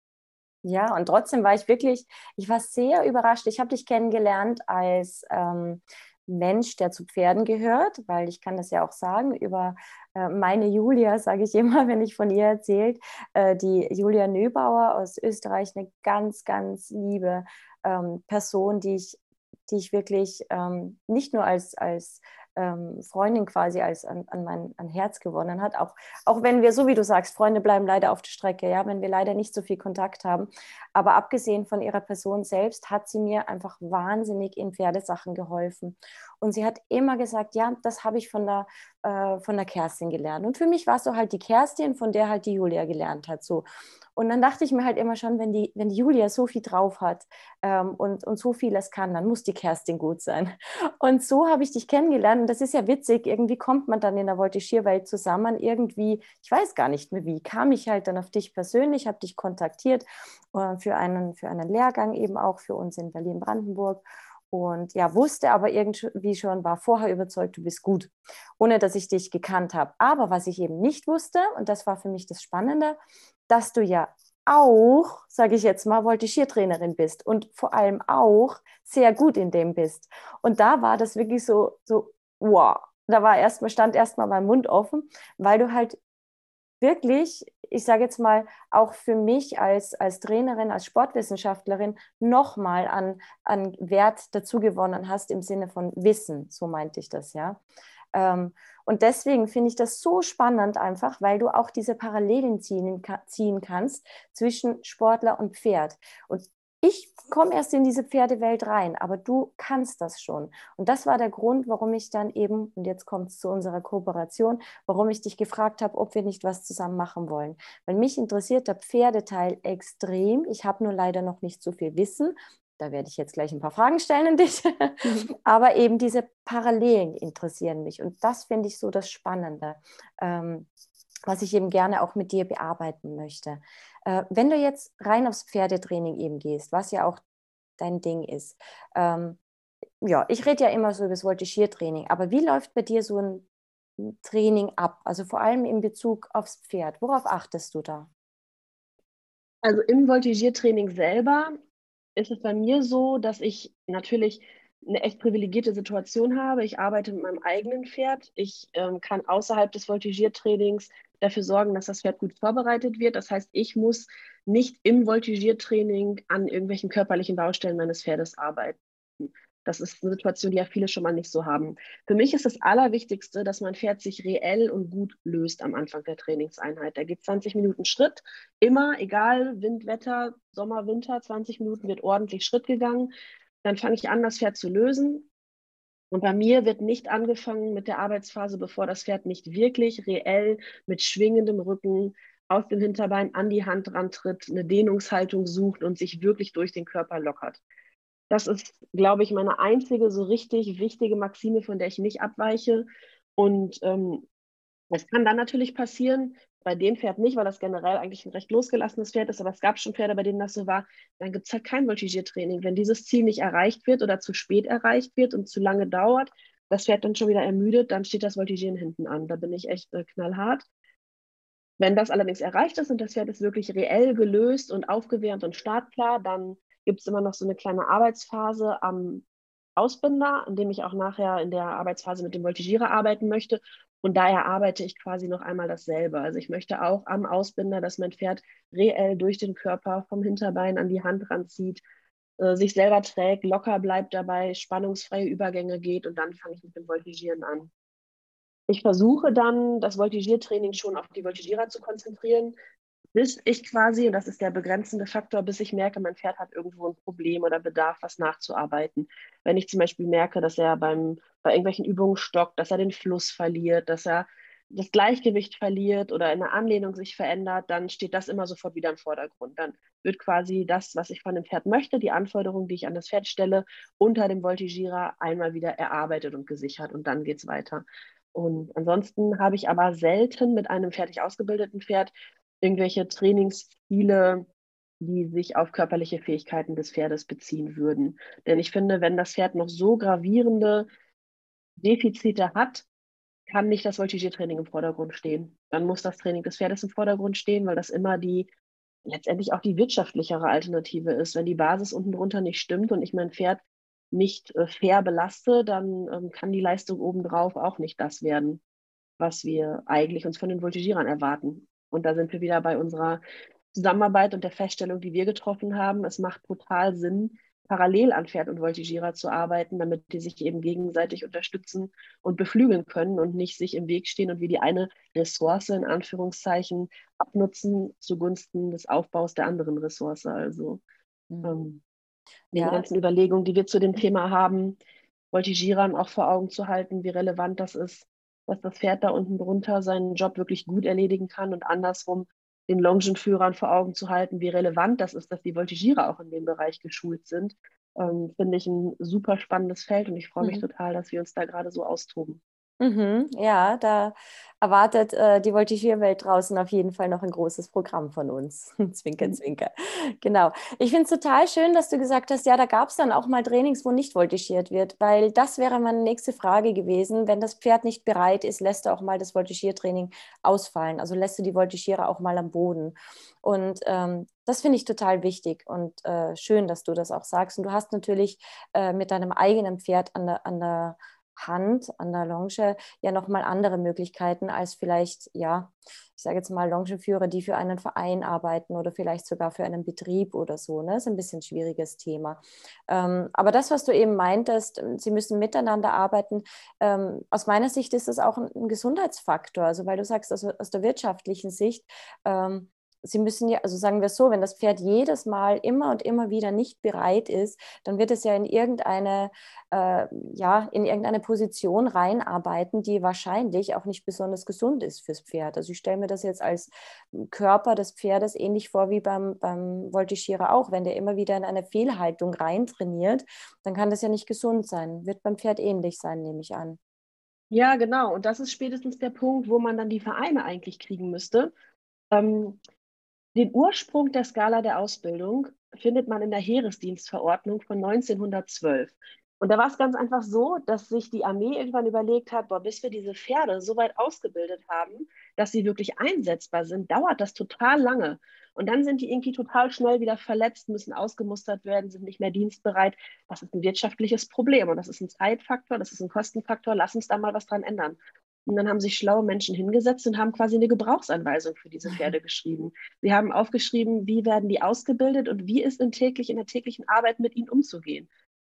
[SPEAKER 1] Ja, und trotzdem war ich wirklich, ich war sehr überrascht. Ich habe dich kennengelernt als ähm, Mensch, der zu Pferden gehört, weil ich kann das ja auch sagen, über äh, meine Julia, sage ich immer, wenn ich von ihr erzählt, äh, die Julia Nöbauer aus Österreich, eine ganz, ganz liebe ähm, Person, die ich, die ich wirklich ähm, nicht nur als, als ähm, Freundin quasi als an, an mein an Herz gewonnen hat. Auch, auch wenn wir, so wie du sagst, Freunde bleiben leider auf der Strecke, ja, wenn wir leider nicht so viel Kontakt haben. Aber abgesehen von ihrer Person selbst hat sie mir einfach wahnsinnig in Pferdesachen geholfen. Und sie hat immer gesagt, ja, das habe ich von der, äh, von der Kerstin gelernt. Und für mich war es so halt die Kerstin, von der halt die Julia gelernt hat. So. Und dann dachte ich mir halt immer schon, wenn die, wenn die Julia so viel drauf hat ähm, und, und so vieles kann, dann muss die Kerstin gut sein. Und so habe ich dich kennengelernt. Und das ist ja witzig, irgendwie kommt man dann in der Voltigierwelt zusammen. Irgendwie, ich weiß gar nicht mehr wie, kam ich halt dann auf dich persönlich, habe dich kontaktiert äh, für, einen, für einen Lehrgang eben auch für uns in Berlin-Brandenburg und ja, wusste aber irgendwie schon, war vorher überzeugt, du bist gut, ohne dass ich dich gekannt habe. Aber was ich eben nicht wusste, und das war für mich das Spannende, dass du ja auch, sage ich jetzt mal, Voltigiertrainerin bist und vor allem auch sehr gut in dem bist. Und da war das wirklich so, so wow. Da war erstmal, stand erstmal mein Mund offen, weil du halt wirklich, ich sage jetzt mal, auch für mich als, als Trainerin, als Sportwissenschaftlerin nochmal an, an Wert dazu gewonnen hast im Sinne von Wissen, so meinte ich das, ja. Ähm, und deswegen finde ich das so spannend einfach, weil du auch diese Parallelen ziehen, ziehen kannst zwischen Sportler und Pferd. Und ich komme erst in diese Pferdewelt rein, aber du kannst das schon. Und das war der Grund, warum ich dann eben, und jetzt kommt es zu unserer Kooperation, warum ich dich gefragt habe, ob wir nicht was zusammen machen wollen. Weil mich interessiert der Pferdeteil extrem. Ich habe nur leider noch nicht so viel Wissen. Da werde ich jetzt gleich ein paar Fragen stellen an dich. Mhm. Aber eben diese Parallelen interessieren mich. Und das finde ich so das Spannende, ähm, was ich eben gerne auch mit dir bearbeiten möchte. Äh, wenn du jetzt rein aufs Pferdetraining eben gehst, was ja auch dein Ding ist, ähm, ja, ich rede ja immer so über das Voltigiertraining, aber wie läuft bei dir so ein Training ab? Also vor allem in Bezug aufs Pferd. Worauf achtest du da?
[SPEAKER 2] Also im Voltigiertraining selber ist es bei mir so, dass ich natürlich eine echt privilegierte Situation habe. Ich arbeite mit meinem eigenen Pferd. Ich ähm, kann außerhalb des Voltigiertrainings dafür sorgen, dass das Pferd gut vorbereitet wird. Das heißt, ich muss nicht im Voltigiertraining an irgendwelchen körperlichen Baustellen meines Pferdes arbeiten. Das ist eine Situation, die ja viele schon mal nicht so haben. Für mich ist das Allerwichtigste, dass mein Pferd sich reell und gut löst am Anfang der Trainingseinheit. Da geht 20 Minuten Schritt, immer, egal, Wind, Wetter, Sommer, Winter, 20 Minuten wird ordentlich Schritt gegangen. Dann fange ich an, das Pferd zu lösen. Und bei mir wird nicht angefangen mit der Arbeitsphase, bevor das Pferd nicht wirklich reell mit schwingendem Rücken aus dem Hinterbein an die Hand rantritt, eine Dehnungshaltung sucht und sich wirklich durch den Körper lockert. Das ist, glaube ich, meine einzige so richtig wichtige Maxime, von der ich nicht abweiche. Und ähm, es kann dann natürlich passieren, bei dem Pferd nicht, weil das generell eigentlich ein recht losgelassenes Pferd ist, aber es gab schon Pferde, bei denen das so war, dann gibt es halt kein Voltigiertraining. Wenn dieses Ziel nicht erreicht wird oder zu spät erreicht wird und zu lange dauert, das Pferd dann schon wieder ermüdet, dann steht das Voltigieren hinten an. Da bin ich echt äh, knallhart. Wenn das allerdings erreicht ist und das Pferd ist wirklich reell gelöst und aufgewärmt und startklar, dann gibt es immer noch so eine kleine Arbeitsphase am Ausbinder, an dem ich auch nachher in der Arbeitsphase mit dem Voltigierer arbeiten möchte. Und daher arbeite ich quasi noch einmal dasselbe. Also ich möchte auch am Ausbinder, dass mein Pferd reell durch den Körper vom Hinterbein an die Hand ranzieht, äh, sich selber trägt, locker bleibt dabei, spannungsfreie Übergänge geht und dann fange ich mit dem Voltigieren an. Ich versuche dann, das Voltigiertraining schon auf die Voltigierer zu konzentrieren, bis ich quasi, und das ist der begrenzende Faktor, bis ich merke, mein Pferd hat irgendwo ein Problem oder Bedarf, was nachzuarbeiten. Wenn ich zum Beispiel merke, dass er beim, bei irgendwelchen Übungen stockt, dass er den Fluss verliert, dass er das Gleichgewicht verliert oder in der Anlehnung sich verändert, dann steht das immer sofort wieder im Vordergrund. Dann wird quasi das, was ich von dem Pferd möchte, die Anforderungen, die ich an das Pferd stelle, unter dem Voltigierer einmal wieder erarbeitet und gesichert und dann geht es weiter. Und ansonsten habe ich aber selten mit einem fertig ausgebildeten Pferd irgendwelche Trainingsziele, die sich auf körperliche Fähigkeiten des Pferdes beziehen würden. Denn ich finde, wenn das Pferd noch so gravierende Defizite hat, kann nicht das Voltigiertraining im Vordergrund stehen. Dann muss das Training des Pferdes im Vordergrund stehen, weil das immer die letztendlich auch die wirtschaftlichere Alternative ist. Wenn die Basis unten drunter nicht stimmt und ich mein Pferd nicht äh, fair belaste, dann ähm, kann die Leistung obendrauf auch nicht das werden, was wir eigentlich uns von den Voltigierern erwarten. Und da sind wir wieder bei unserer Zusammenarbeit und der Feststellung, die wir getroffen haben. Es macht total Sinn, parallel an Pferd und Voltigierer zu arbeiten, damit die sich eben gegenseitig unterstützen und beflügeln können und nicht sich im Weg stehen und wie die eine Ressource in Anführungszeichen abnutzen zugunsten des Aufbaus der anderen Ressource. Also mhm. ähm, die ja. ganzen Überlegungen, die wir zu dem Thema haben, Voltigierern auch vor Augen zu halten, wie relevant das ist, dass das Pferd da unten drunter seinen Job wirklich gut erledigen kann und andersrum den Longenführern vor Augen zu halten, wie relevant das ist, dass die Voltigierer auch in dem Bereich geschult sind, ähm, finde ich ein super spannendes Feld und ich freue mich mhm. total, dass wir uns da gerade so austoben.
[SPEAKER 1] Mhm, ja, da erwartet äh, die Voltigierwelt draußen auf jeden Fall noch ein großes Programm von uns. zwinker, mhm. zwinker. Genau. Ich finde es total schön, dass du gesagt hast, ja, da gab es dann auch mal Trainings, wo nicht voltigiert wird, weil das wäre meine nächste Frage gewesen. Wenn das Pferd nicht bereit ist, lässt du auch mal das Voltigiertraining ausfallen. Also lässt du die Voltigierer auch mal am Boden. Und ähm, das finde ich total wichtig und äh, schön, dass du das auch sagst. Und du hast natürlich äh, mit deinem eigenen Pferd an der, an der Hand an der Longe ja nochmal andere Möglichkeiten als vielleicht, ja, ich sage jetzt mal Longenführer, die für einen Verein arbeiten oder vielleicht sogar für einen Betrieb oder so. Ne? Das ist ein bisschen ein schwieriges Thema. Ähm, aber das, was du eben meintest, ähm, sie müssen miteinander arbeiten, ähm, aus meiner Sicht ist das auch ein, ein Gesundheitsfaktor. Also weil du sagst, aus, aus der wirtschaftlichen Sicht, ähm, Sie müssen ja, also sagen wir so, wenn das Pferd jedes Mal immer und immer wieder nicht bereit ist, dann wird es ja in irgendeine, äh, ja, in irgendeine Position reinarbeiten, die wahrscheinlich auch nicht besonders gesund ist fürs Pferd. Also ich stelle mir das jetzt als Körper des Pferdes ähnlich vor wie beim, beim Voltigierer auch. Wenn der immer wieder in eine Fehlhaltung reintrainiert, dann kann das ja nicht gesund sein. Wird beim Pferd ähnlich sein, nehme ich an.
[SPEAKER 2] Ja, genau. Und das ist spätestens der Punkt, wo man dann die Vereine eigentlich kriegen müsste. Ähm, den Ursprung der Skala der Ausbildung findet man in der Heeresdienstverordnung von 1912. Und da war es ganz einfach so, dass sich die Armee irgendwann überlegt hat, boah, bis wir diese Pferde so weit ausgebildet haben, dass sie wirklich einsetzbar sind, dauert das total lange. Und dann sind die irgendwie total schnell wieder verletzt, müssen ausgemustert werden, sind nicht mehr dienstbereit. Das ist ein wirtschaftliches Problem und das ist ein Zeitfaktor, das ist ein Kostenfaktor. Lass uns da mal was dran ändern. Und dann haben sich schlaue Menschen hingesetzt und haben quasi eine Gebrauchsanweisung für diese Pferde geschrieben. Sie haben aufgeschrieben, wie werden die ausgebildet und wie ist in, täglich, in der täglichen Arbeit mit ihnen umzugehen.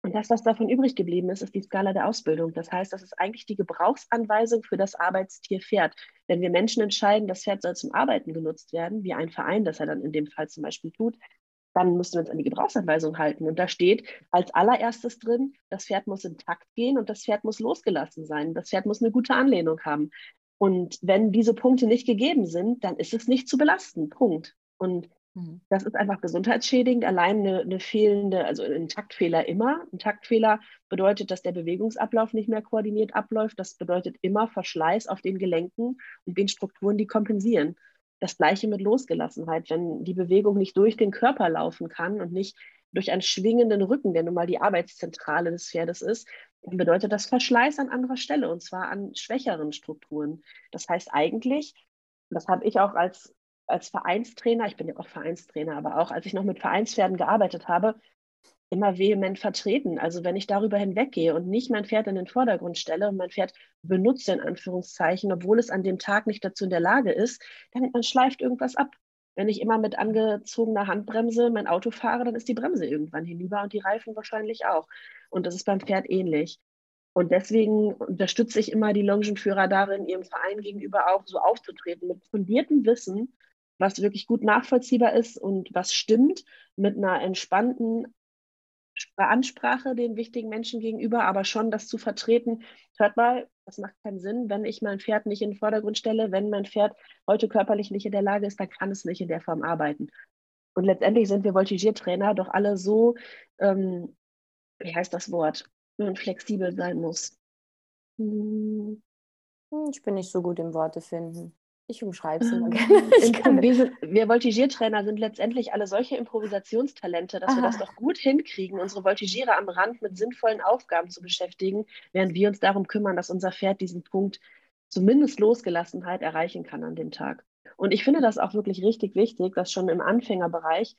[SPEAKER 2] Und das, was davon übrig geblieben ist, ist die Skala der Ausbildung. Das heißt, das ist eigentlich die Gebrauchsanweisung für das Arbeitstier Pferd. Wenn wir Menschen entscheiden, das Pferd soll zum Arbeiten genutzt werden, wie ein Verein das er dann in dem Fall zum Beispiel tut, dann müssen wir uns an die Gebrauchsanweisung halten. Und da steht als allererstes drin, das Pferd muss intakt gehen und das Pferd muss losgelassen sein. Das Pferd muss eine gute Anlehnung haben. Und wenn diese Punkte nicht gegeben sind, dann ist es nicht zu belasten. Punkt. Und Mhm. Das ist einfach gesundheitsschädigend. Allein eine, eine, fehlende, also ein Taktfehler immer. Ein Taktfehler bedeutet, dass der Bewegungsablauf nicht mehr koordiniert abläuft. Das bedeutet immer Verschleiß auf den Gelenken und den Strukturen, die kompensieren. Das gleiche mit Losgelassenheit. Wenn die Bewegung nicht durch den Körper laufen kann und nicht durch einen schwingenden Rücken, der nun mal die Arbeitszentrale des Pferdes ist, dann bedeutet das Verschleiß an anderer Stelle und zwar an schwächeren Strukturen. Das heißt eigentlich, das habe ich auch als als Vereinstrainer, ich bin ja auch Vereinstrainer, aber auch als ich noch mit Vereinspferden gearbeitet habe, immer vehement vertreten. Also wenn ich darüber hinweggehe und nicht mein Pferd in den Vordergrund stelle und mein Pferd benutze in Anführungszeichen, obwohl es an dem Tag nicht dazu in der Lage ist, dann, dann schleift irgendwas ab. Wenn ich immer mit angezogener Handbremse mein Auto fahre, dann ist die Bremse irgendwann hinüber und die Reifen wahrscheinlich auch. Und das ist beim Pferd ähnlich. Und deswegen unterstütze ich immer die Longenführer darin, ihrem Verein gegenüber auch so aufzutreten, mit fundiertem Wissen was wirklich gut nachvollziehbar ist und was stimmt, mit einer entspannten Ansprache den wichtigen Menschen gegenüber, aber schon das zu vertreten, hört mal, das macht keinen Sinn, wenn ich mein Pferd nicht in den Vordergrund stelle, wenn mein Pferd heute körperlich nicht in der Lage ist, dann kann es nicht in der Form arbeiten. Und letztendlich sind wir Voltigiertrainer doch alle so, ähm, wie heißt das Wort, flexibel sein muss.
[SPEAKER 1] Hm. hm. Ich bin nicht so gut im Worte finden. Ich umschreibe es immer
[SPEAKER 2] gerne. wir, sind, wir Voltigiertrainer sind letztendlich alle solche Improvisationstalente, dass Aha. wir das doch gut hinkriegen, unsere Voltigierer am Rand mit sinnvollen Aufgaben zu beschäftigen, während wir uns darum kümmern, dass unser Pferd diesen Punkt zumindest Losgelassenheit erreichen kann an dem Tag. Und ich finde das auch wirklich richtig wichtig, dass schon im Anfängerbereich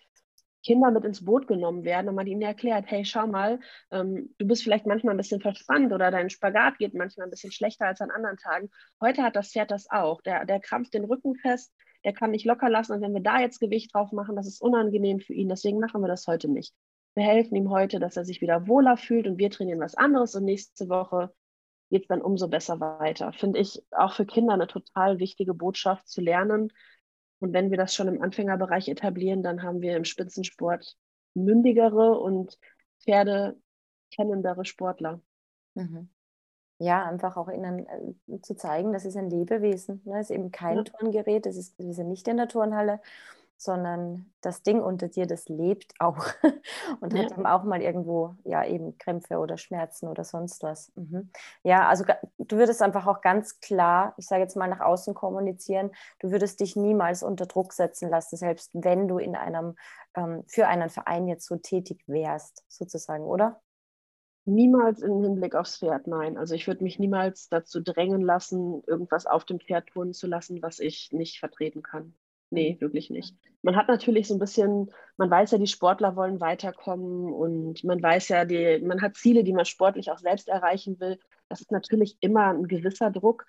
[SPEAKER 2] Kinder mit ins Boot genommen werden und man ihnen erklärt, hey, schau mal, ähm, du bist vielleicht manchmal ein bisschen verspannt oder dein Spagat geht manchmal ein bisschen schlechter als an anderen Tagen. Heute hat das Pferd das auch. Der, der krampft den Rücken fest, der kann nicht locker lassen und wenn wir da jetzt Gewicht drauf machen, das ist unangenehm für ihn. Deswegen machen wir das heute nicht. Wir helfen ihm heute, dass er sich wieder wohler fühlt und wir trainieren was anderes und nächste Woche geht es dann umso besser weiter. Finde ich auch für Kinder eine total wichtige Botschaft zu lernen, und wenn wir das schon im Anfängerbereich etablieren, dann haben wir im Spitzensport mündigere und Pferde kennendere Sportler.
[SPEAKER 1] Mhm. Ja, einfach auch ihnen äh, zu zeigen, das ist ein Lebewesen. Ne? Das ist eben kein ja. Turngerät, das ist, wir sind nicht in der Turnhalle, sondern das Ding unter dir, das lebt auch und ja. hat dann auch mal irgendwo ja eben Krämpfe oder Schmerzen oder sonst was. Mhm. Ja, also du würdest einfach auch ganz klar, ich sage jetzt mal nach außen kommunizieren, du würdest dich niemals unter Druck setzen lassen, selbst wenn du in einem ähm, für einen Verein jetzt so tätig wärst, sozusagen, oder?
[SPEAKER 2] Niemals im Hinblick aufs Pferd, nein. Also ich würde mich niemals dazu drängen lassen, irgendwas auf dem Pferd tun zu lassen, was ich nicht vertreten kann. Nee, wirklich nicht. Man hat natürlich so ein bisschen, man weiß ja, die Sportler wollen weiterkommen und man weiß ja, die, man hat Ziele, die man sportlich auch selbst erreichen will. Das ist natürlich immer ein gewisser Druck.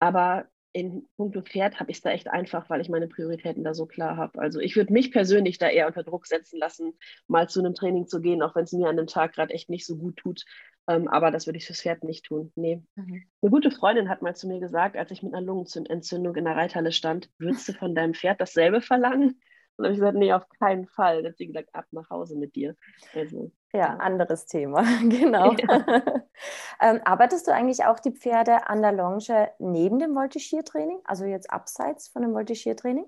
[SPEAKER 2] Aber in puncto Pferd habe ich es da echt einfach, weil ich meine Prioritäten da so klar habe. Also ich würde mich persönlich da eher unter Druck setzen lassen, mal zu einem Training zu gehen, auch wenn es mir an dem Tag gerade echt nicht so gut tut. Ähm, aber das würde ich fürs Pferd nicht tun. Nee. Mhm. Eine gute Freundin hat mal zu mir gesagt, als ich mit einer Lungenentzündung in der Reithalle stand, würdest du von deinem Pferd dasselbe verlangen? Und dann habe ich gesagt, nee, auf keinen Fall. Dann hat sie gesagt, ab nach Hause mit dir.
[SPEAKER 1] Also, ja, ja, anderes Thema, genau. Ja. ähm, arbeitest du eigentlich auch die Pferde an der Longe neben dem Voltigiertraining, also jetzt abseits von dem Voltigiertraining?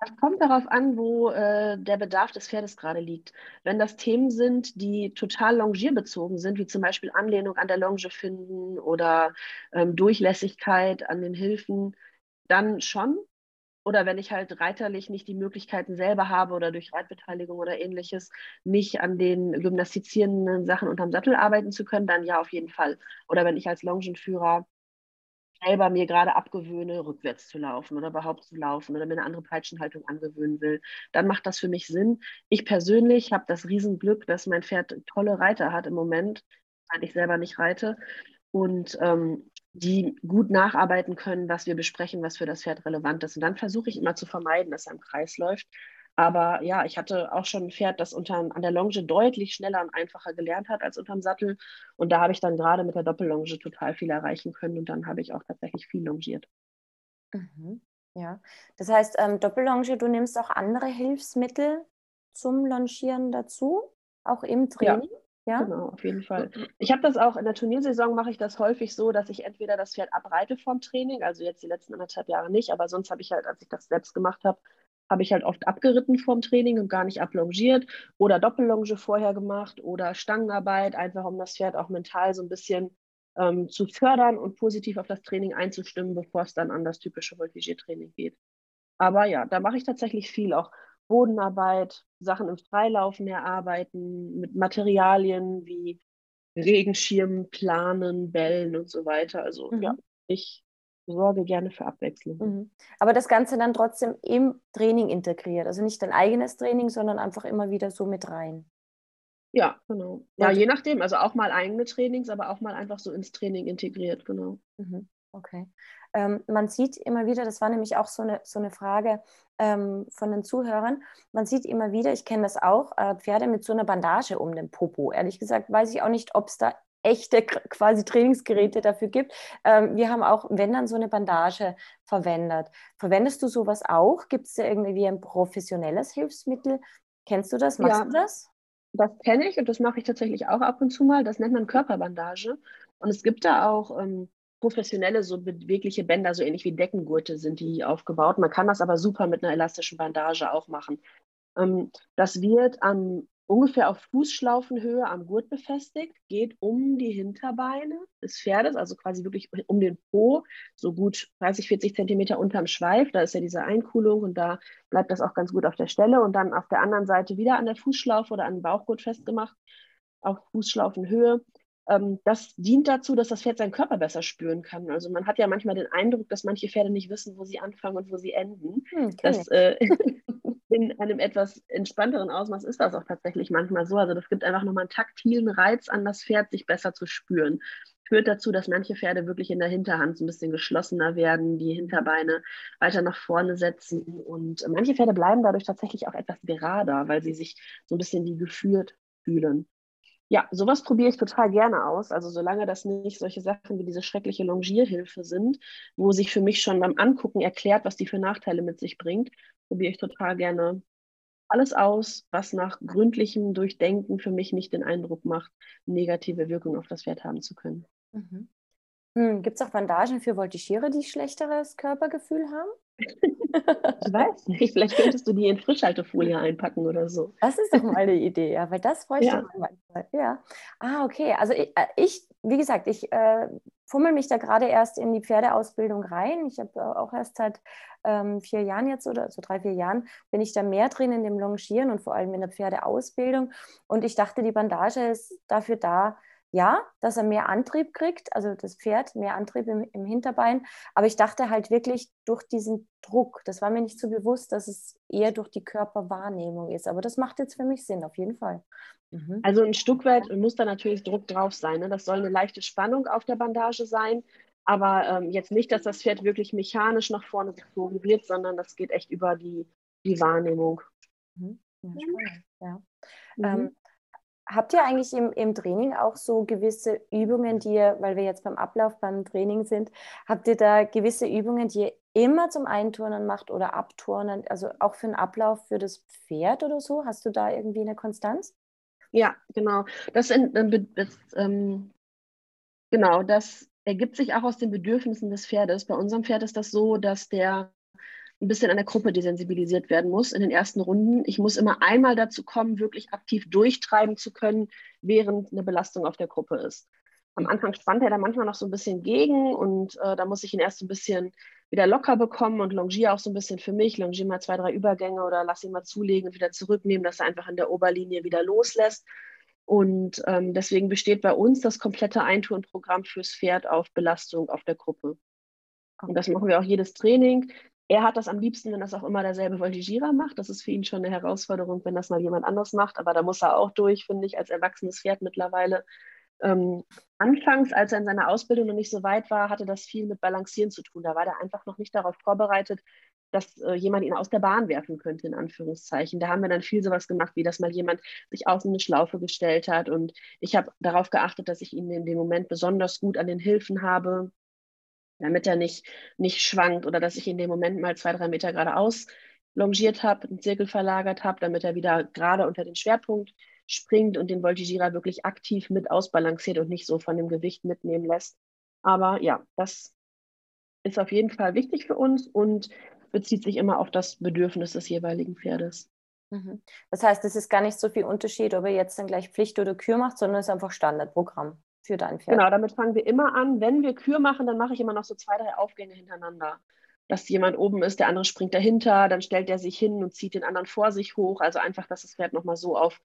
[SPEAKER 2] Das kommt darauf an, wo äh, der Bedarf des Pferdes gerade liegt. Wenn das Themen sind, die total longierbezogen sind, wie zum Beispiel Anlehnung an der Longe finden oder ähm, Durchlässigkeit an den Hilfen, dann schon. Oder wenn ich halt reiterlich nicht die Möglichkeiten selber habe oder durch Reitbeteiligung oder ähnliches nicht an den gymnastizierenden Sachen unterm Sattel arbeiten zu können, dann ja auf jeden Fall. Oder wenn ich als Longenführer selber mir gerade abgewöhne, rückwärts zu laufen oder überhaupt zu laufen oder mir eine andere Peitschenhaltung angewöhnen will, dann macht das für mich Sinn. Ich persönlich habe das Riesenglück, dass mein Pferd tolle Reiter hat im Moment, weil ich selber nicht reite und ähm, die gut nacharbeiten können, was wir besprechen, was für das Pferd relevant ist. Und dann versuche ich immer zu vermeiden, dass er im Kreis läuft. Aber ja, ich hatte auch schon ein Pferd, das unter, an der Longe deutlich schneller und einfacher gelernt hat als unterm Sattel. Und da habe ich dann gerade mit der Doppellonge total viel erreichen können. Und dann habe ich auch tatsächlich viel longiert.
[SPEAKER 1] Mhm. Ja, das heißt, ähm, Doppellonge, du nimmst auch andere Hilfsmittel zum Longieren dazu, auch im Training?
[SPEAKER 2] Ja? Genau, auf jeden Fall. Ich habe das auch in der Turniersaison mache ich das häufig so, dass ich entweder das Pferd abreite vorm Training, also jetzt die letzten anderthalb Jahre nicht, aber sonst habe ich halt, als ich das selbst gemacht habe, habe ich halt oft abgeritten vorm Training und gar nicht ablongiert oder Doppellonge vorher gemacht oder Stangenarbeit, einfach um das Pferd auch mental so ein bisschen ähm, zu fördern und positiv auf das Training einzustimmen, bevor es dann an das typische Voltigiertraining geht. Aber ja, da mache ich tatsächlich viel, auch Bodenarbeit, Sachen im Freilaufen erarbeiten, mit Materialien wie Regenschirmen, Planen, Bällen und so weiter. Also mhm. ja, ich sorge gerne für Abwechslung. Mhm.
[SPEAKER 1] Aber das Ganze dann trotzdem im Training integriert. Also nicht dein eigenes Training, sondern einfach immer wieder so mit rein.
[SPEAKER 2] Ja, genau. Ja, je nachdem. Also auch mal eigene Trainings, aber auch mal einfach so ins Training integriert, genau.
[SPEAKER 1] Mhm. Okay. Ähm, man sieht immer wieder, das war nämlich auch so eine, so eine Frage ähm, von den Zuhörern, man sieht immer wieder, ich kenne das auch, äh, Pferde mit so einer Bandage um den Popo. Ehrlich gesagt weiß ich auch nicht, ob es da echte quasi Trainingsgeräte dafür gibt. Ähm, wir haben auch, wenn dann so eine Bandage verwendet. Verwendest du sowas auch? Gibt es da irgendwie ein professionelles Hilfsmittel? Kennst du das? Machst ja, du das?
[SPEAKER 2] Das kenne ich und das mache ich tatsächlich auch ab und zu mal. Das nennt man Körperbandage. Und es gibt da auch ähm, professionelle, so bewegliche Bänder, so ähnlich wie Deckengurte sind die aufgebaut. Man kann das aber super mit einer elastischen Bandage auch machen. Ähm, das wird an ungefähr auf Fußschlaufenhöhe am Gurt befestigt, geht um die Hinterbeine des Pferdes, also quasi wirklich um den Po, so gut 30, 40 Zentimeter unterm Schweif. Da ist ja diese Einkuhlung und da bleibt das auch ganz gut auf der Stelle. Und dann auf der anderen Seite wieder an der Fußschlaufe oder an den Bauchgurt festgemacht, auf Fußschlaufenhöhe. Ähm, das dient dazu, dass das Pferd seinen Körper besser spüren kann. Also man hat ja manchmal den Eindruck, dass manche Pferde nicht wissen, wo sie anfangen und wo sie enden. Hm, okay. Das äh, in einem etwas entspannteren Ausmaß ist das auch tatsächlich manchmal so. Also das gibt einfach nochmal einen taktilen Reiz an das Pferd, sich besser zu spüren. Führt dazu, dass manche Pferde wirklich in der Hinterhand so ein bisschen geschlossener werden, die Hinterbeine weiter nach vorne setzen. Und manche Pferde bleiben dadurch tatsächlich auch etwas gerader, weil sie sich so ein bisschen wie geführt fühlen. Ja, sowas probiere ich total gerne aus. Also solange das nicht solche Sachen wie diese schreckliche Longierhilfe sind, wo sich für mich schon beim Angucken erklärt, was die für Nachteile mit sich bringt, probiere ich total gerne alles aus, was nach gründlichem Durchdenken für mich nicht den Eindruck macht, negative Wirkung auf das Pferd haben zu können. Mhm.
[SPEAKER 1] Hm, Gibt es auch Bandagen für Voltigiere, die schlechteres Körpergefühl haben?
[SPEAKER 2] Ich weiß nicht, vielleicht könntest du die in Frischhaltefolie einpacken oder so.
[SPEAKER 1] Das ist doch mal eine Idee, ja, weil das bräuchte ja. man manchmal. Ja. Ah, okay. Also ich, äh, ich wie gesagt, ich äh, fummel mich da gerade erst in die Pferdeausbildung rein. Ich habe äh, auch erst seit ähm, vier Jahren jetzt oder so drei, vier Jahren bin ich da mehr drin in dem Longieren und vor allem in der Pferdeausbildung. Und ich dachte, die Bandage ist dafür da, ja, dass er mehr Antrieb kriegt, also das Pferd mehr Antrieb im, im, Hinterbein. Aber ich dachte halt wirklich durch diesen Druck, das war mir nicht so bewusst, dass es eher durch die Körperwahrnehmung ist. Aber das macht jetzt für mich Sinn, auf jeden Fall.
[SPEAKER 2] Mhm. Also ein Stück weit muss da natürlich Druck drauf sein. Ne? Das soll eine leichte Spannung auf der Bandage sein. Aber ähm, jetzt nicht, dass das Pferd wirklich mechanisch nach vorne gezogen wird, sondern das geht echt über die, die Wahrnehmung. Mhm. Ja, spannend,
[SPEAKER 1] ja. Mhm. Ähm, Habt ihr eigentlich im, im Training auch so gewisse Übungen, die ihr, weil wir jetzt beim Ablauf beim Training sind, habt ihr da gewisse Übungen, die ihr immer zum Einturnen macht oder Abturnen, also auch für den Ablauf für das Pferd oder so? Hast du da irgendwie eine Konstanz?
[SPEAKER 2] Ja, genau. Das, in, das ähm, genau, das ergibt sich auch aus den Bedürfnissen des Pferdes. Bei unserem Pferd ist das so, dass der ein bisschen an der Gruppe desensibilisiert werden muss in den ersten Runden. Ich muss immer einmal dazu kommen, wirklich aktiv durchtreiben zu können, während eine Belastung auf der Gruppe ist. Am Anfang spannt er da manchmal noch so ein bisschen gegen und äh, da muss ich ihn erst so ein bisschen wieder locker bekommen und longiere auch so ein bisschen für mich, longiere mal zwei, drei Übergänge oder lass ihn mal zulegen und wieder zurücknehmen, dass er einfach in der Oberlinie wieder loslässt. Und ähm, deswegen besteht bei uns das komplette Eintourenprogramm fürs Pferd auf Belastung auf der Gruppe. Und das machen wir auch jedes Training. Er hat das am liebsten, wenn das auch immer derselbe Voltigierer macht. Das ist für ihn schon eine Herausforderung, wenn das mal jemand anders macht. Aber da muss er auch durch, finde ich, als erwachsenes Pferd mittlerweile. Ähm, anfangs, als er in seiner Ausbildung noch nicht so weit war, hatte das viel mit Balancieren zu tun. Da war er einfach noch nicht darauf vorbereitet, dass äh, jemand ihn aus der Bahn werfen könnte, in Anführungszeichen. Da haben wir dann viel sowas gemacht, wie dass mal jemand sich auf eine Schlaufe gestellt hat. Und ich habe darauf geachtet, dass ich ihn in dem Moment besonders gut an den Hilfen habe, damit er nicht, nicht schwankt oder dass ich in dem Moment mal zwei, drei Meter geradeaus longiert habe, einen Zirkel verlagert habe, damit er wieder gerade unter den Schwerpunkt springt und den Voltigierer wirklich aktiv mit ausbalanciert und nicht so von dem Gewicht mitnehmen lässt. Aber ja, das ist auf jeden Fall wichtig für uns und bezieht sich immer auf das Bedürfnis des jeweiligen Pferdes.
[SPEAKER 1] Mhm. Das heißt, es ist gar nicht so viel Unterschied, ob er jetzt dann gleich Pflicht oder Kür macht, sondern es ist einfach Standardprogramm für dein Pferd.
[SPEAKER 2] Genau, damit fangen wir immer an. Wenn wir Kür machen, dann mache ich immer noch so zwei, drei Aufgänge hintereinander. Dass jemand oben ist, der andere springt dahinter, dann stellt er sich hin und zieht den anderen vor sich hoch. Also einfach, dass das Pferd nochmal so auf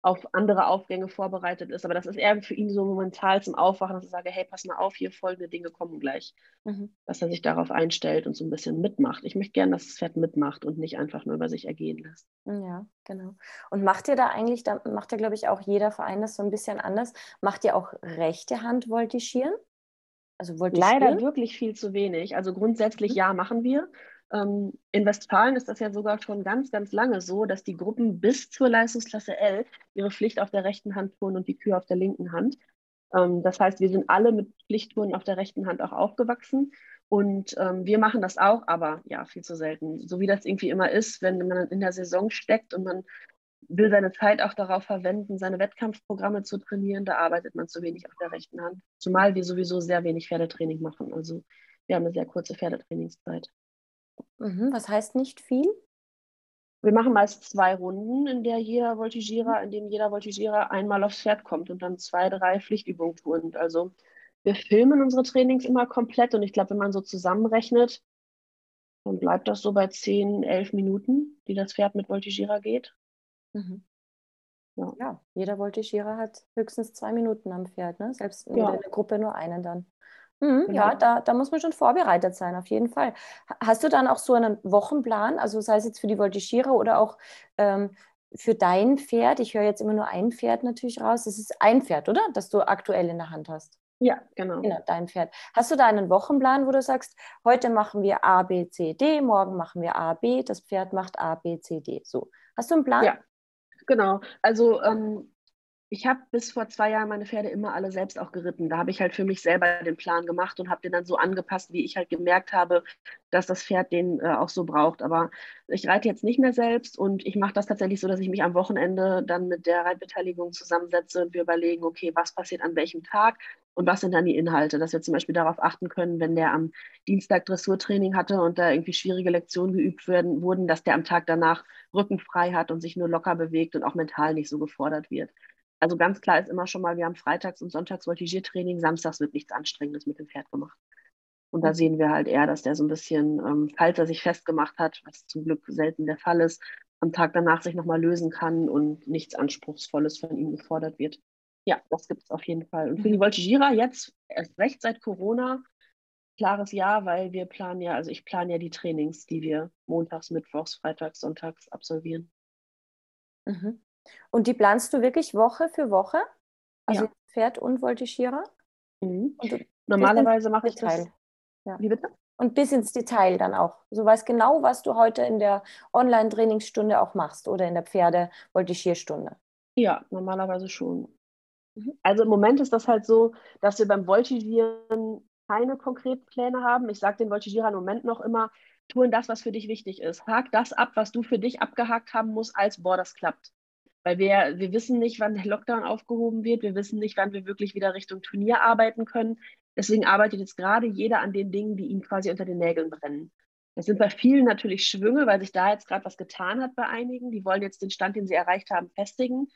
[SPEAKER 2] auf andere Aufgänge vorbereitet ist. Aber das ist eher für ihn so momentan zum Aufwachen, dass ich sage, hey, pass mal auf, hier folgende Dinge kommen gleich. Mhm. Dass er sich darauf einstellt und so ein bisschen mitmacht. Ich möchte gerne, dass das Pferd mitmacht und nicht einfach nur über sich ergehen lässt.
[SPEAKER 1] Ja, genau. Und macht ihr da eigentlich, da macht ja, glaube ich, auch jeder Verein das so ein bisschen anders, macht ihr auch rechte Hand Voltigieren?
[SPEAKER 2] Also Leider wirklich viel zu wenig. Also grundsätzlich mhm. ja, machen wir. Ähm, in Westfalen ist das ja sogar schon ganz, ganz lange so, dass die Gruppen bis zur Leistungsklasse L ihre Pflicht auf der rechten Hand tun und die Kühe auf der linken Hand. Ähm, das heißt, wir sind alle mit Pflichttouren auf der rechten Hand auch aufgewachsen. Und ähm, wir machen das auch, aber ja, viel zu selten. So wie das irgendwie immer ist, wenn man in der Saison steckt und man will seine Zeit auch darauf verwenden, seine Wettkampfprogramme zu trainieren, da arbeitet man zu wenig auf der rechten Hand. Zumal wir sowieso sehr wenig Pferdetraining machen. Also wir haben eine sehr kurze Pferdetrainingszeit.
[SPEAKER 1] Mhm, was heißt nicht viel?
[SPEAKER 2] Wir machen meist zwei Runden, in der jeder Voltigierer, in dem jeder Voltigierer einmal aufs Pferd kommt und dann zwei, drei Pflichtübungen tun. Also wir filmen unsere Trainings immer komplett und ich glaube, wenn man so zusammenrechnet, dann bleibt das so bei zehn, elf Minuten, die das Pferd mit Voltigierer geht.
[SPEAKER 1] Mhm. Ja. ja. jeder Voltigierer hat höchstens zwei Minuten am Pferd, ne? selbst in ja. der Gruppe nur einen dann. Mhm, genau. Ja, da, da muss man schon vorbereitet sein, auf jeden Fall. Hast du dann auch so einen Wochenplan, also sei es jetzt für die Voltigierer oder auch ähm, für dein Pferd? Ich höre jetzt immer nur ein Pferd natürlich raus. Das ist ein Pferd, oder? Das du aktuell in der Hand hast.
[SPEAKER 2] Ja, genau.
[SPEAKER 1] Genau, dein Pferd. Hast du da einen Wochenplan, wo du sagst, heute machen wir A, B, C, D, morgen machen wir A, B, das Pferd macht A, B, C, D. So. Hast du einen Plan?
[SPEAKER 2] Ja, genau. Also ähm, ich habe bis vor zwei Jahren meine Pferde immer alle selbst auch geritten. Da habe ich halt für mich selber den Plan gemacht und habe den dann so angepasst, wie ich halt gemerkt habe, dass das Pferd den äh, auch so braucht. Aber ich reite jetzt nicht mehr selbst und ich mache das tatsächlich so, dass ich mich am Wochenende dann mit der Reitbeteiligung zusammensetze und wir überlegen, okay, was passiert an welchem Tag und was sind dann die Inhalte, dass wir zum Beispiel darauf achten können, wenn der am Dienstag Dressurtraining hatte und da irgendwie schwierige Lektionen geübt werden, wurden, dass der am Tag danach Rücken frei hat und sich nur locker bewegt und auch mental nicht so gefordert wird. Also ganz klar ist immer schon mal, wir haben freitags und sonntags Voltigiertraining, samstags wird nichts Anstrengendes mit dem Pferd gemacht. Und da sehen wir halt eher, dass der so ein bisschen, ähm, falls er sich festgemacht hat, was zum Glück selten der Fall ist, am Tag danach sich nochmal lösen kann und nichts Anspruchsvolles von ihm gefordert wird. Ja, das gibt es auf jeden Fall. Und für die mhm. Voltigierer jetzt erst recht seit Corona, klares Ja, weil wir planen ja, also ich plane ja die Trainings, die wir montags, mittwochs, freitags, sonntags absolvieren.
[SPEAKER 1] Mhm. Und die planst du wirklich Woche für Woche? Also ja. Pferd und Voltigierer?
[SPEAKER 2] Mhm. Und Normalerweise mache ich das.
[SPEAKER 1] Ja. Wie bitte? Und bis ins Detail dann auch. Du weißt genau, was du heute in der Online-Trainingsstunde auch machst oder in der Pferde-Voltigierstunde.
[SPEAKER 2] Ja, normalerweise schon. Mhm. Also im Moment ist das halt so, dass wir beim Voltigieren keine konkreten Pläne haben. Ich sage den Voltigierern im Moment noch immer, tun das, was für dich wichtig ist. Hak das ab, was du für dich abgehakt haben musst, als boah, das klappt. Weil wir, wir wissen nicht, wann der Lockdown aufgehoben wird. Wir wissen nicht, wann wir wirklich wieder Richtung Turnier arbeiten können. Deswegen arbeitet jetzt gerade jeder an den Dingen, die ihm quasi unter den Nägeln brennen. Das sind bei vielen natürlich Schwünge, weil sich da jetzt gerade was getan hat bei einigen. Die wollen jetzt den Stand, den sie erreicht haben, festigen.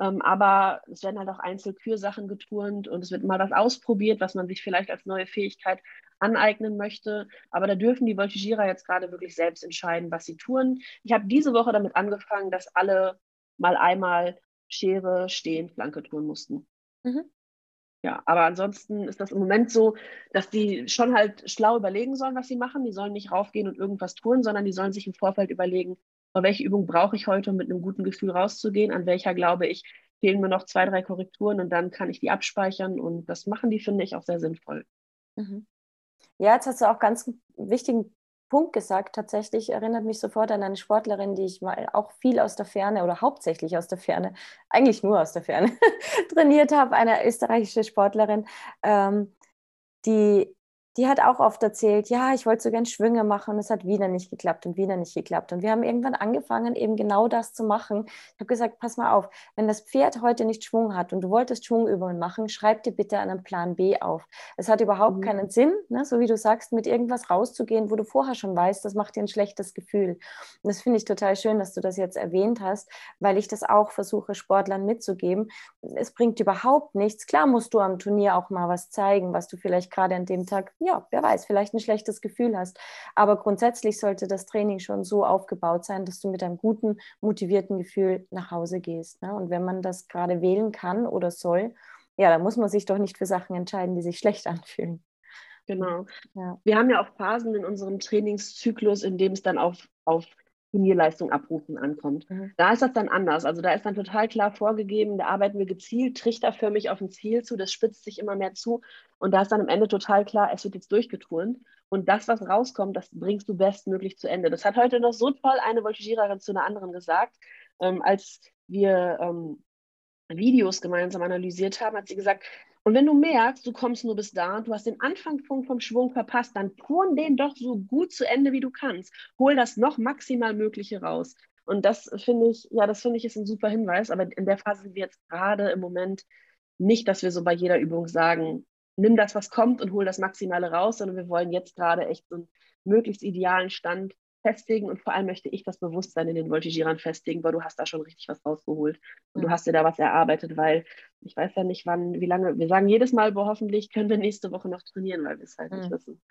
[SPEAKER 2] Ähm, aber es werden halt auch Einzelkürsachen geturnt und es wird mal was ausprobiert, was man sich vielleicht als neue Fähigkeit aneignen möchte. Aber da dürfen die Voltigierer jetzt gerade wirklich selbst entscheiden, was sie tun. Ich habe diese Woche damit angefangen, dass alle mal einmal Schere, Stehen, Flanke tun mussten. Mhm. Ja, aber ansonsten ist das im Moment so, dass die schon halt schlau überlegen sollen, was sie machen. Die sollen nicht raufgehen und irgendwas tun, sondern die sollen sich im Vorfeld überlegen, welche Übung brauche ich heute, um mit einem guten Gefühl rauszugehen, an welcher glaube ich, fehlen mir noch zwei, drei Korrekturen und dann kann ich die abspeichern und das machen die, finde ich, auch sehr sinnvoll.
[SPEAKER 1] Mhm. Ja, jetzt hast du auch ganz wichtigen Punkt gesagt. Tatsächlich erinnert mich sofort an eine Sportlerin, die ich mal auch viel aus der Ferne oder hauptsächlich aus der Ferne, eigentlich nur aus der Ferne trainiert habe, eine österreichische Sportlerin, ähm, die die hat auch oft erzählt, ja, ich wollte so gern Schwünge machen und es hat wieder nicht geklappt und wieder nicht geklappt. Und wir haben irgendwann angefangen, eben genau das zu machen. Ich habe gesagt, pass mal auf, wenn das Pferd heute nicht Schwung hat und du wolltest Schwungübungen machen, schreib dir bitte einen Plan B auf. Es hat überhaupt mhm. keinen Sinn, ne, so wie du sagst, mit irgendwas rauszugehen, wo du vorher schon weißt, das macht dir ein schlechtes Gefühl. Und das finde ich total schön, dass du das jetzt erwähnt hast, weil ich das auch versuche, Sportlern mitzugeben. Es bringt überhaupt nichts. Klar musst du am Turnier auch mal was zeigen, was du vielleicht gerade an dem Tag ja, wer weiß, vielleicht ein schlechtes Gefühl hast. Aber grundsätzlich sollte das Training schon so aufgebaut sein, dass du mit einem guten, motivierten Gefühl nach Hause gehst. Ne? Und wenn man das gerade wählen kann oder soll, ja, dann muss man sich doch nicht für Sachen entscheiden, die sich schlecht anfühlen.
[SPEAKER 2] Genau. Ja. Wir haben ja auch Phasen in unserem Trainingszyklus, in dem es dann auf, auf Turnierleistung abrufen ankommt. Mhm. Da ist das dann anders. Also da ist dann total klar vorgegeben, da arbeiten wir gezielt, trichterförmig auf ein Ziel zu, das spitzt sich immer mehr zu und da ist dann am Ende total klar, es wird jetzt durchgeturnt und das, was rauskommt, das bringst du bestmöglich zu Ende. Das hat heute noch so toll eine Voltigiererin zu einer anderen gesagt, ähm, als wir ähm, Videos gemeinsam analysiert haben, hat sie gesagt, und wenn du merkst, du kommst nur bis da, du hast den Anfangspunkt vom Schwung verpasst, dann turn den doch so gut zu Ende, wie du kannst. Hol das noch maximal Mögliche raus. Und das finde ich, ja, das finde ich ist ein super Hinweis. Aber in der Phase sind wir jetzt gerade im Moment nicht, dass wir so bei jeder Übung sagen, nimm das, was kommt und hol das Maximale raus, sondern wir wollen jetzt gerade echt so einen möglichst idealen Stand festigen und vor allem möchte ich das Bewusstsein in den Voltigierern festigen, weil du hast da schon richtig was rausgeholt und du hast dir da was erarbeitet, weil ich weiß ja nicht, wann, wie lange, wir sagen jedes Mal, boah, hoffentlich können wir nächste Woche noch trainieren, weil wir es halt mhm. nicht wissen.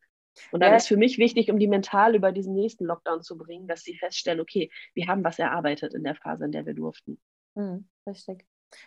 [SPEAKER 2] Und dann ja. ist für mich wichtig, um die mental über diesen nächsten Lockdown zu bringen, dass sie feststellen, okay, wir haben was erarbeitet in der Phase, in der wir durften.
[SPEAKER 1] Mhm, richtig.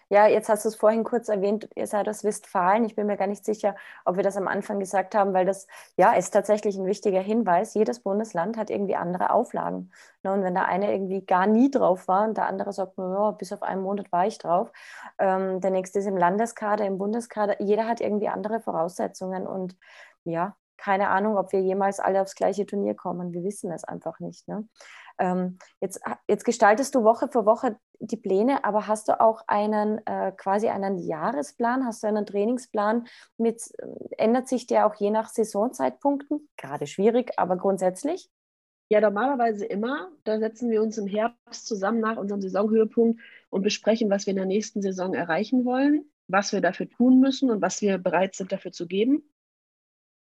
[SPEAKER 1] Ja, jetzt hast du es vorhin kurz erwähnt, ihr seid aus Westfalen. Ich bin mir gar nicht sicher, ob wir das am Anfang gesagt haben, weil das ja ist tatsächlich ein wichtiger Hinweis. Jedes Bundesland hat irgendwie andere Auflagen. Ne, und wenn der eine irgendwie gar nie drauf war und der andere sagt, nur, ja, bis auf einen Monat war ich drauf, ähm, der nächste ist im Landeskader, im Bundeskader, jeder hat irgendwie andere Voraussetzungen und ja, keine Ahnung, ob wir jemals alle aufs gleiche Turnier kommen. Wir wissen es einfach nicht. Ne? Ähm, jetzt, jetzt gestaltest du Woche für Woche die Pläne, aber hast du auch einen äh, quasi einen Jahresplan? Hast du einen Trainingsplan mit, äh, ändert sich der auch je nach Saisonzeitpunkten? Gerade schwierig, aber grundsätzlich?
[SPEAKER 2] Ja, normalerweise immer. Da setzen wir uns im Herbst zusammen nach unserem Saisonhöhepunkt und besprechen, was wir in der nächsten Saison erreichen wollen, was wir dafür tun müssen und was wir bereit sind dafür zu geben.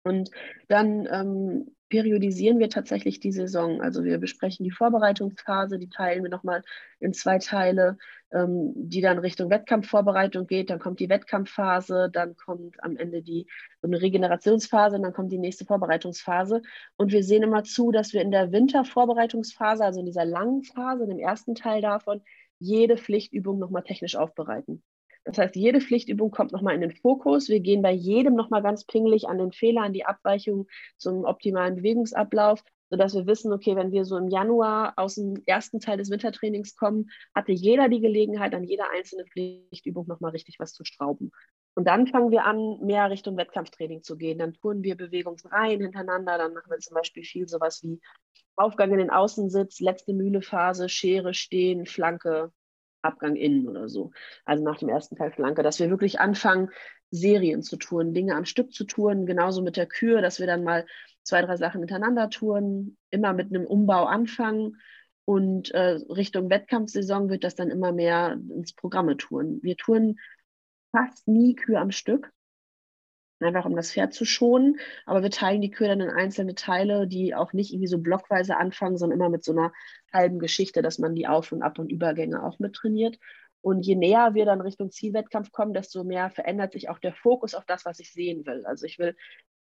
[SPEAKER 2] Und dann ähm, periodisieren wir tatsächlich die Saison. Also wir besprechen die Vorbereitungsphase, die teilen wir nochmal in zwei Teile, ähm, die dann Richtung Wettkampfvorbereitung geht. Dann kommt die Wettkampfphase, dann kommt am Ende die eine Regenerationsphase, und dann kommt die nächste Vorbereitungsphase. Und wir sehen immer zu, dass wir in der Wintervorbereitungsphase, also in dieser langen Phase, in dem ersten Teil davon, jede Pflichtübung nochmal technisch aufbereiten. Das heißt, jede Pflichtübung kommt nochmal in den Fokus. Wir gehen bei jedem nochmal ganz pingelig an den Fehler, an die Abweichung zum optimalen Bewegungsablauf, sodass wir wissen, okay, wenn wir so im Januar aus dem ersten Teil des Wintertrainings kommen, hatte jeder die Gelegenheit, an jeder einzelnen Pflichtübung nochmal richtig was zu schrauben. Und dann fangen wir an, mehr Richtung Wettkampftraining zu gehen. Dann tun wir Bewegungsreihen hintereinander. Dann machen wir zum Beispiel viel sowas wie Aufgang in den Außensitz, letzte Mühlephase, Schere, Stehen, Flanke, Abgang innen oder so. Also nach dem ersten Teil Flanke, dass wir wirklich anfangen, Serien zu touren, Dinge am Stück zu touren, genauso mit der Kür, dass wir dann mal zwei, drei Sachen hintereinander touren, immer mit einem Umbau anfangen und äh, Richtung Wettkampfsaison wird das dann immer mehr ins Programme touren. Wir touren fast nie Kür am Stück, einfach um das Pferd zu schonen. Aber wir teilen die Kühe dann in einzelne Teile, die auch nicht irgendwie so blockweise anfangen, sondern immer mit so einer halben Geschichte, dass man die Auf- und Ab- und Übergänge auch mit trainiert. Und je näher wir dann Richtung Zielwettkampf kommen, desto mehr verändert sich auch der Fokus auf das, was ich sehen will. Also ich will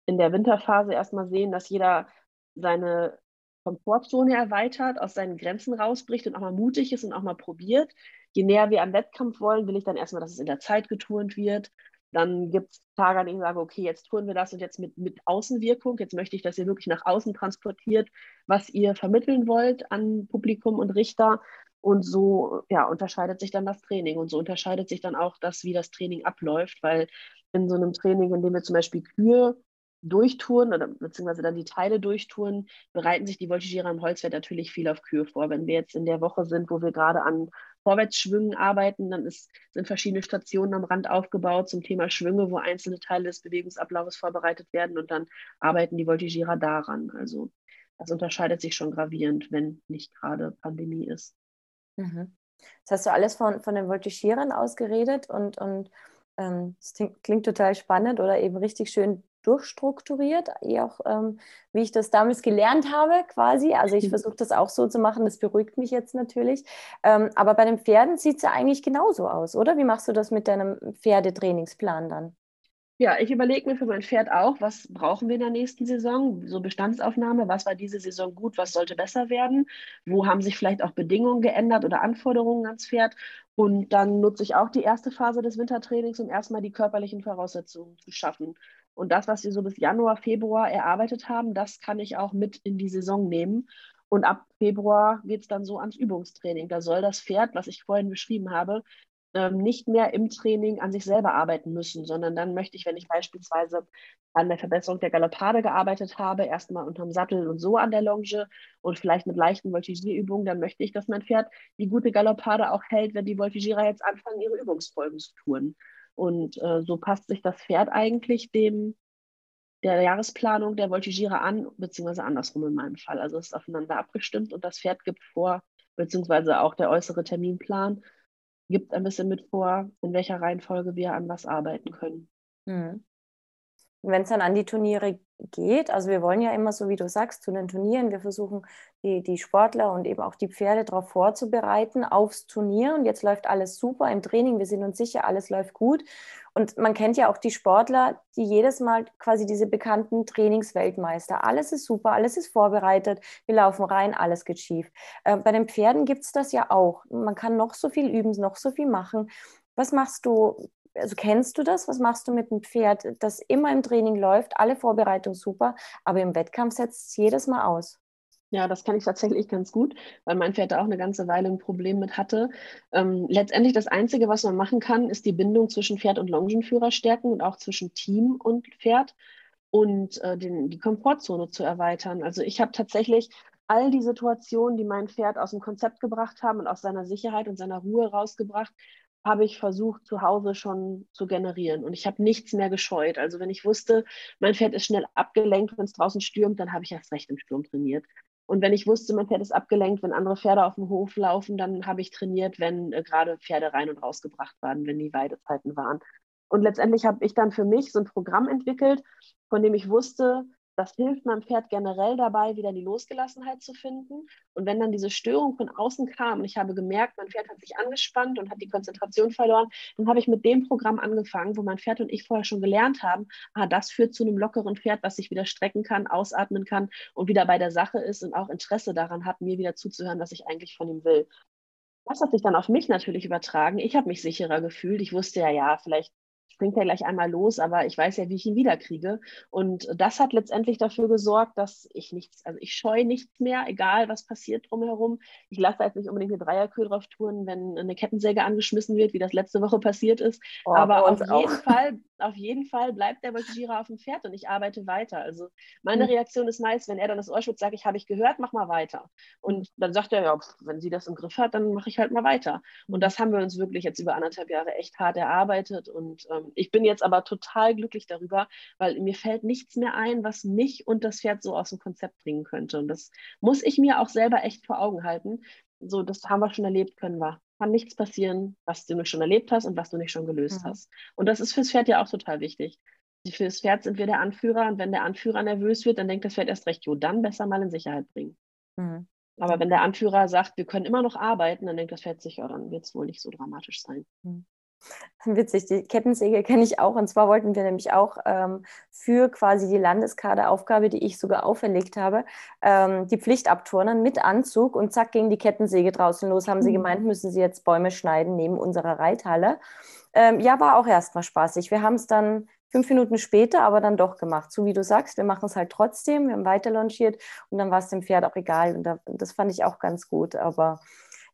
[SPEAKER 2] in der Winterphase erstmal sehen, dass jeder seine Komfortzone erweitert, aus seinen Grenzen rausbricht und auch mal mutig ist und auch mal probiert. Je näher wir am Wettkampf wollen, will ich dann erstmal, dass es in der Zeit geturnt wird. Dann gibt es Tage, an denen ich sage, okay, jetzt tun wir das und jetzt mit, mit Außenwirkung. Jetzt möchte ich, dass ihr wirklich nach außen transportiert, was ihr vermitteln wollt an Publikum und Richter. Und so ja, unterscheidet sich dann das Training. Und so unterscheidet sich dann auch das, wie das Training abläuft, weil in so einem Training, in dem wir zum Beispiel Kühe durchtouren oder beziehungsweise dann die Teile durchtouren, bereiten sich die Voltigierer im Holzwert natürlich viel auf Kühe vor. Wenn wir jetzt in der Woche sind, wo wir gerade an Vorwärtsschwüngen arbeiten, dann ist, sind verschiedene Stationen am Rand aufgebaut zum Thema Schwünge, wo einzelne Teile des Bewegungsablaufes vorbereitet werden und dann arbeiten die Voltigierer daran. Also das unterscheidet sich schon gravierend, wenn nicht gerade Pandemie ist.
[SPEAKER 1] Mhm. Das hast du alles von, von den Voltigierern ausgeredet und, und ähm, das klingt, klingt total spannend oder eben richtig schön durchstrukturiert, eh auch ähm, wie ich das damals gelernt habe quasi. Also ich mhm. versuche das auch so zu machen, das beruhigt mich jetzt natürlich. Ähm, aber bei den Pferden sieht es ja eigentlich genauso aus, oder? Wie machst du das mit deinem Pferdetrainingsplan dann?
[SPEAKER 2] Ja, ich überlege mir für mein Pferd auch, was brauchen wir in der nächsten Saison? So Bestandsaufnahme, was war diese Saison gut, was sollte besser werden? Wo haben sich vielleicht auch Bedingungen geändert oder Anforderungen ans Pferd? Und dann nutze ich auch die erste Phase des Wintertrainings, um erstmal die körperlichen Voraussetzungen zu schaffen. Und das, was wir so bis Januar, Februar erarbeitet haben, das kann ich auch mit in die Saison nehmen. Und ab Februar geht es dann so ans Übungstraining. Da soll das Pferd, was ich vorhin beschrieben habe, ähm, nicht mehr im Training an sich selber arbeiten müssen, sondern dann möchte ich, wenn ich beispielsweise an der Verbesserung der Galoppade gearbeitet habe, erstmal unterm Sattel und so an der Longe und vielleicht mit leichten Voltigierübungen, dann möchte ich, dass mein Pferd die gute Galoppade auch hält, wenn die Voltigierer jetzt anfangen, ihre Übungsfolgen zu tun. Und äh, so passt sich das Pferd eigentlich dem der Jahresplanung der Voltigierer an, beziehungsweise andersrum in meinem Fall. Also es ist aufeinander abgestimmt und das Pferd gibt vor, beziehungsweise auch der äußere Terminplan gibt ein bisschen mit vor, in welcher Reihenfolge wir an was arbeiten können. Mhm.
[SPEAKER 1] Wenn es dann an die Turniere geht, also wir wollen ja immer, so wie du sagst, zu den Turnieren, wir versuchen die, die Sportler und eben auch die Pferde darauf vorzubereiten, aufs Turnier. Und jetzt läuft alles super im Training, wir sind uns sicher, alles läuft gut. Und man kennt ja auch die Sportler, die jedes Mal quasi diese bekannten Trainingsweltmeister. Alles ist super, alles ist vorbereitet, wir laufen rein, alles geht schief. Äh, bei den Pferden gibt es das ja auch. Man kann noch so viel üben, noch so viel machen. Was machst du also kennst du das? Was machst du mit einem Pferd, das immer im Training läuft, alle Vorbereitungen super, aber im Wettkampf setzt es jedes Mal aus?
[SPEAKER 2] Ja, das kann ich tatsächlich ganz gut, weil mein Pferd da auch eine ganze Weile ein Problem mit hatte. Ähm, letztendlich das Einzige, was man machen kann, ist die Bindung zwischen Pferd und Longenführer stärken und auch zwischen Team und Pferd und äh, den, die Komfortzone zu erweitern. Also ich habe tatsächlich all die Situationen, die mein Pferd aus dem Konzept gebracht haben und aus seiner Sicherheit und seiner Ruhe rausgebracht, habe ich versucht, zu Hause schon zu generieren. Und ich habe nichts mehr gescheut. Also wenn ich wusste, mein Pferd ist schnell abgelenkt, wenn es draußen stürmt, dann habe ich erst recht im Sturm trainiert. Und wenn ich wusste, mein Pferd ist abgelenkt, wenn andere Pferde auf dem Hof laufen, dann habe ich trainiert, wenn äh, gerade Pferde rein und rausgebracht waren, wenn die Weidezeiten waren. Und letztendlich habe ich dann für mich so ein Programm entwickelt, von dem ich wusste, das hilft meinem Pferd generell dabei, wieder die Losgelassenheit zu finden. Und wenn dann diese Störung von außen kam und ich habe gemerkt, mein Pferd hat sich angespannt und hat die Konzentration verloren, dann habe ich mit dem Programm angefangen, wo mein Pferd und ich vorher schon gelernt haben, ah, das führt zu einem lockeren Pferd, was sich wieder strecken kann, ausatmen kann und wieder bei der Sache ist und auch Interesse daran hat, mir wieder zuzuhören, was ich eigentlich von ihm will. Das hat sich dann auf mich natürlich übertragen. Ich habe mich sicherer gefühlt. Ich wusste ja, ja, vielleicht springt er gleich einmal los, aber ich weiß ja, wie ich ihn wiederkriege. Und das hat letztendlich dafür gesorgt, dass ich nichts, also ich scheue nichts mehr, egal was passiert drumherum. Ich lasse jetzt nicht unbedingt eine Dreierkühe drauf touren, wenn eine Kettensäge angeschmissen wird, wie das letzte Woche passiert ist. Oh, aber auf jeden, auch. Fall, auf jeden Fall bleibt der Voltigierer auf dem Pferd und ich arbeite weiter. Also meine mhm. Reaktion ist meist, wenn er dann das Ohr schützt, sage ich, habe ich gehört, mach mal weiter. Und dann sagt er, ja, wenn sie das im Griff hat, dann mache ich halt mal weiter. Und das haben wir uns wirklich jetzt über anderthalb Jahre echt hart erarbeitet und ähm, ich bin jetzt aber total glücklich darüber, weil mir fällt nichts mehr ein, was mich und das Pferd so aus dem Konzept bringen könnte. Und das muss ich mir auch selber echt vor Augen halten. So, das haben wir schon erlebt, können wir. Kann nichts passieren, was du nicht schon erlebt hast und was du nicht schon gelöst mhm. hast. Und das ist fürs Pferd ja auch total wichtig. Für das Pferd sind wir der Anführer und wenn der Anführer nervös wird, dann denkt das Pferd erst recht, jo, dann besser mal in Sicherheit bringen.
[SPEAKER 1] Mhm.
[SPEAKER 2] Aber wenn der Anführer sagt, wir können immer noch arbeiten, dann denkt das Pferd sich, ja, dann wird es wohl nicht so dramatisch sein.
[SPEAKER 1] Mhm. Witzig, die Kettensäge kenne ich auch. Und zwar wollten wir nämlich auch ähm, für quasi die Landeskaderaufgabe, die ich sogar auferlegt habe, ähm, die Pflicht abturnen mit Anzug und zack ging die Kettensäge draußen los. Haben sie mhm. gemeint, müssen sie jetzt Bäume schneiden neben unserer Reithalle. Ähm, ja, war auch erstmal spaßig. Wir haben es dann fünf Minuten später aber dann doch gemacht. So wie du sagst, wir machen es halt trotzdem. Wir haben weiter launchiert und dann war es dem Pferd auch egal. Und da, das fand ich auch ganz gut. Aber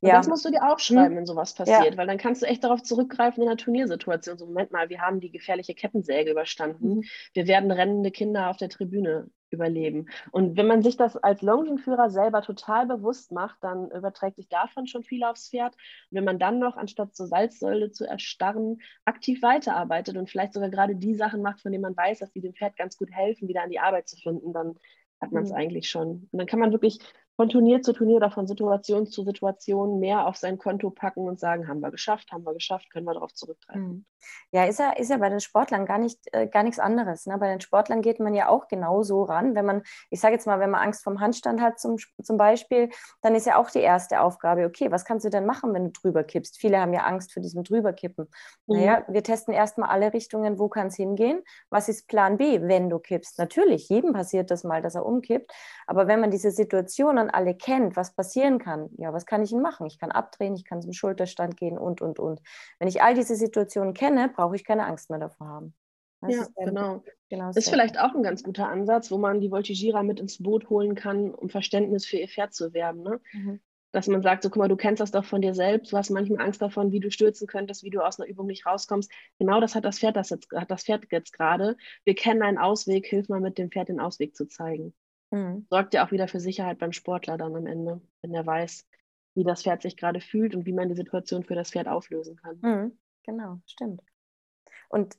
[SPEAKER 2] ja. das musst du dir aufschreiben, hm. wenn sowas passiert, ja. weil dann kannst du echt darauf zurückgreifen in der Turniersituation. So, Moment mal, wir haben die gefährliche Kettensäge überstanden. Mhm. Wir werden rennende Kinder auf der Tribüne überleben. Und wenn man sich das als Longenführer selber total bewusst macht, dann überträgt sich davon schon viel aufs Pferd. Und wenn man dann noch, anstatt zur Salzsäule zu erstarren, aktiv weiterarbeitet und vielleicht sogar gerade die Sachen macht, von denen man weiß, dass die dem Pferd ganz gut helfen, wieder an die Arbeit zu finden, dann hat man es mhm. eigentlich schon. Und dann kann man wirklich von Turnier zu Turnier oder von Situation zu Situation mehr auf sein Konto packen und sagen, haben wir geschafft, haben wir geschafft, können wir darauf zurückgreifen. Mhm.
[SPEAKER 1] Ja, ist ja, ist ja bei den Sportlern gar, nicht, äh, gar nichts anderes. Ne? Bei den Sportlern geht man ja auch genauso ran. Wenn man, ich sage jetzt mal, wenn man Angst vom Handstand hat zum, zum Beispiel, dann ist ja auch die erste Aufgabe, okay, was kannst du denn machen, wenn du drüber kippst? Viele haben ja Angst vor diesem Drüberkippen. Mhm. Naja, wir testen erstmal alle Richtungen, wo kann es hingehen? Was ist Plan B, wenn du kippst? Natürlich, jedem passiert das mal, dass er umkippt. Aber wenn man diese Situationen alle kennt, was passieren kann, ja, was kann ich denn machen? Ich kann abdrehen, ich kann zum Schulterstand gehen und, und, und. Wenn ich all diese Situationen kenne, brauche ich keine Angst mehr davor haben.
[SPEAKER 2] Das ja, ist genau. genau ist vielleicht auch ein ganz guter Ansatz, wo man die Voltigierer mit ins Boot holen kann, um Verständnis für ihr Pferd zu werben. Ne? Mhm. Dass man sagt, so guck mal, du kennst das doch von dir selbst, du hast manchmal Angst davon, wie du stürzen könntest, wie du aus einer Übung nicht rauskommst. Genau das hat das Pferd, das jetzt, hat das Pferd jetzt gerade. Wir kennen einen Ausweg, hilf mal mit dem Pferd den Ausweg zu zeigen. Mhm. Sorgt ja auch wieder für Sicherheit beim Sportler dann am Ende, wenn er weiß, wie das Pferd sich gerade fühlt und wie man die Situation für das Pferd auflösen kann.
[SPEAKER 1] Mhm. Genau, stimmt. Und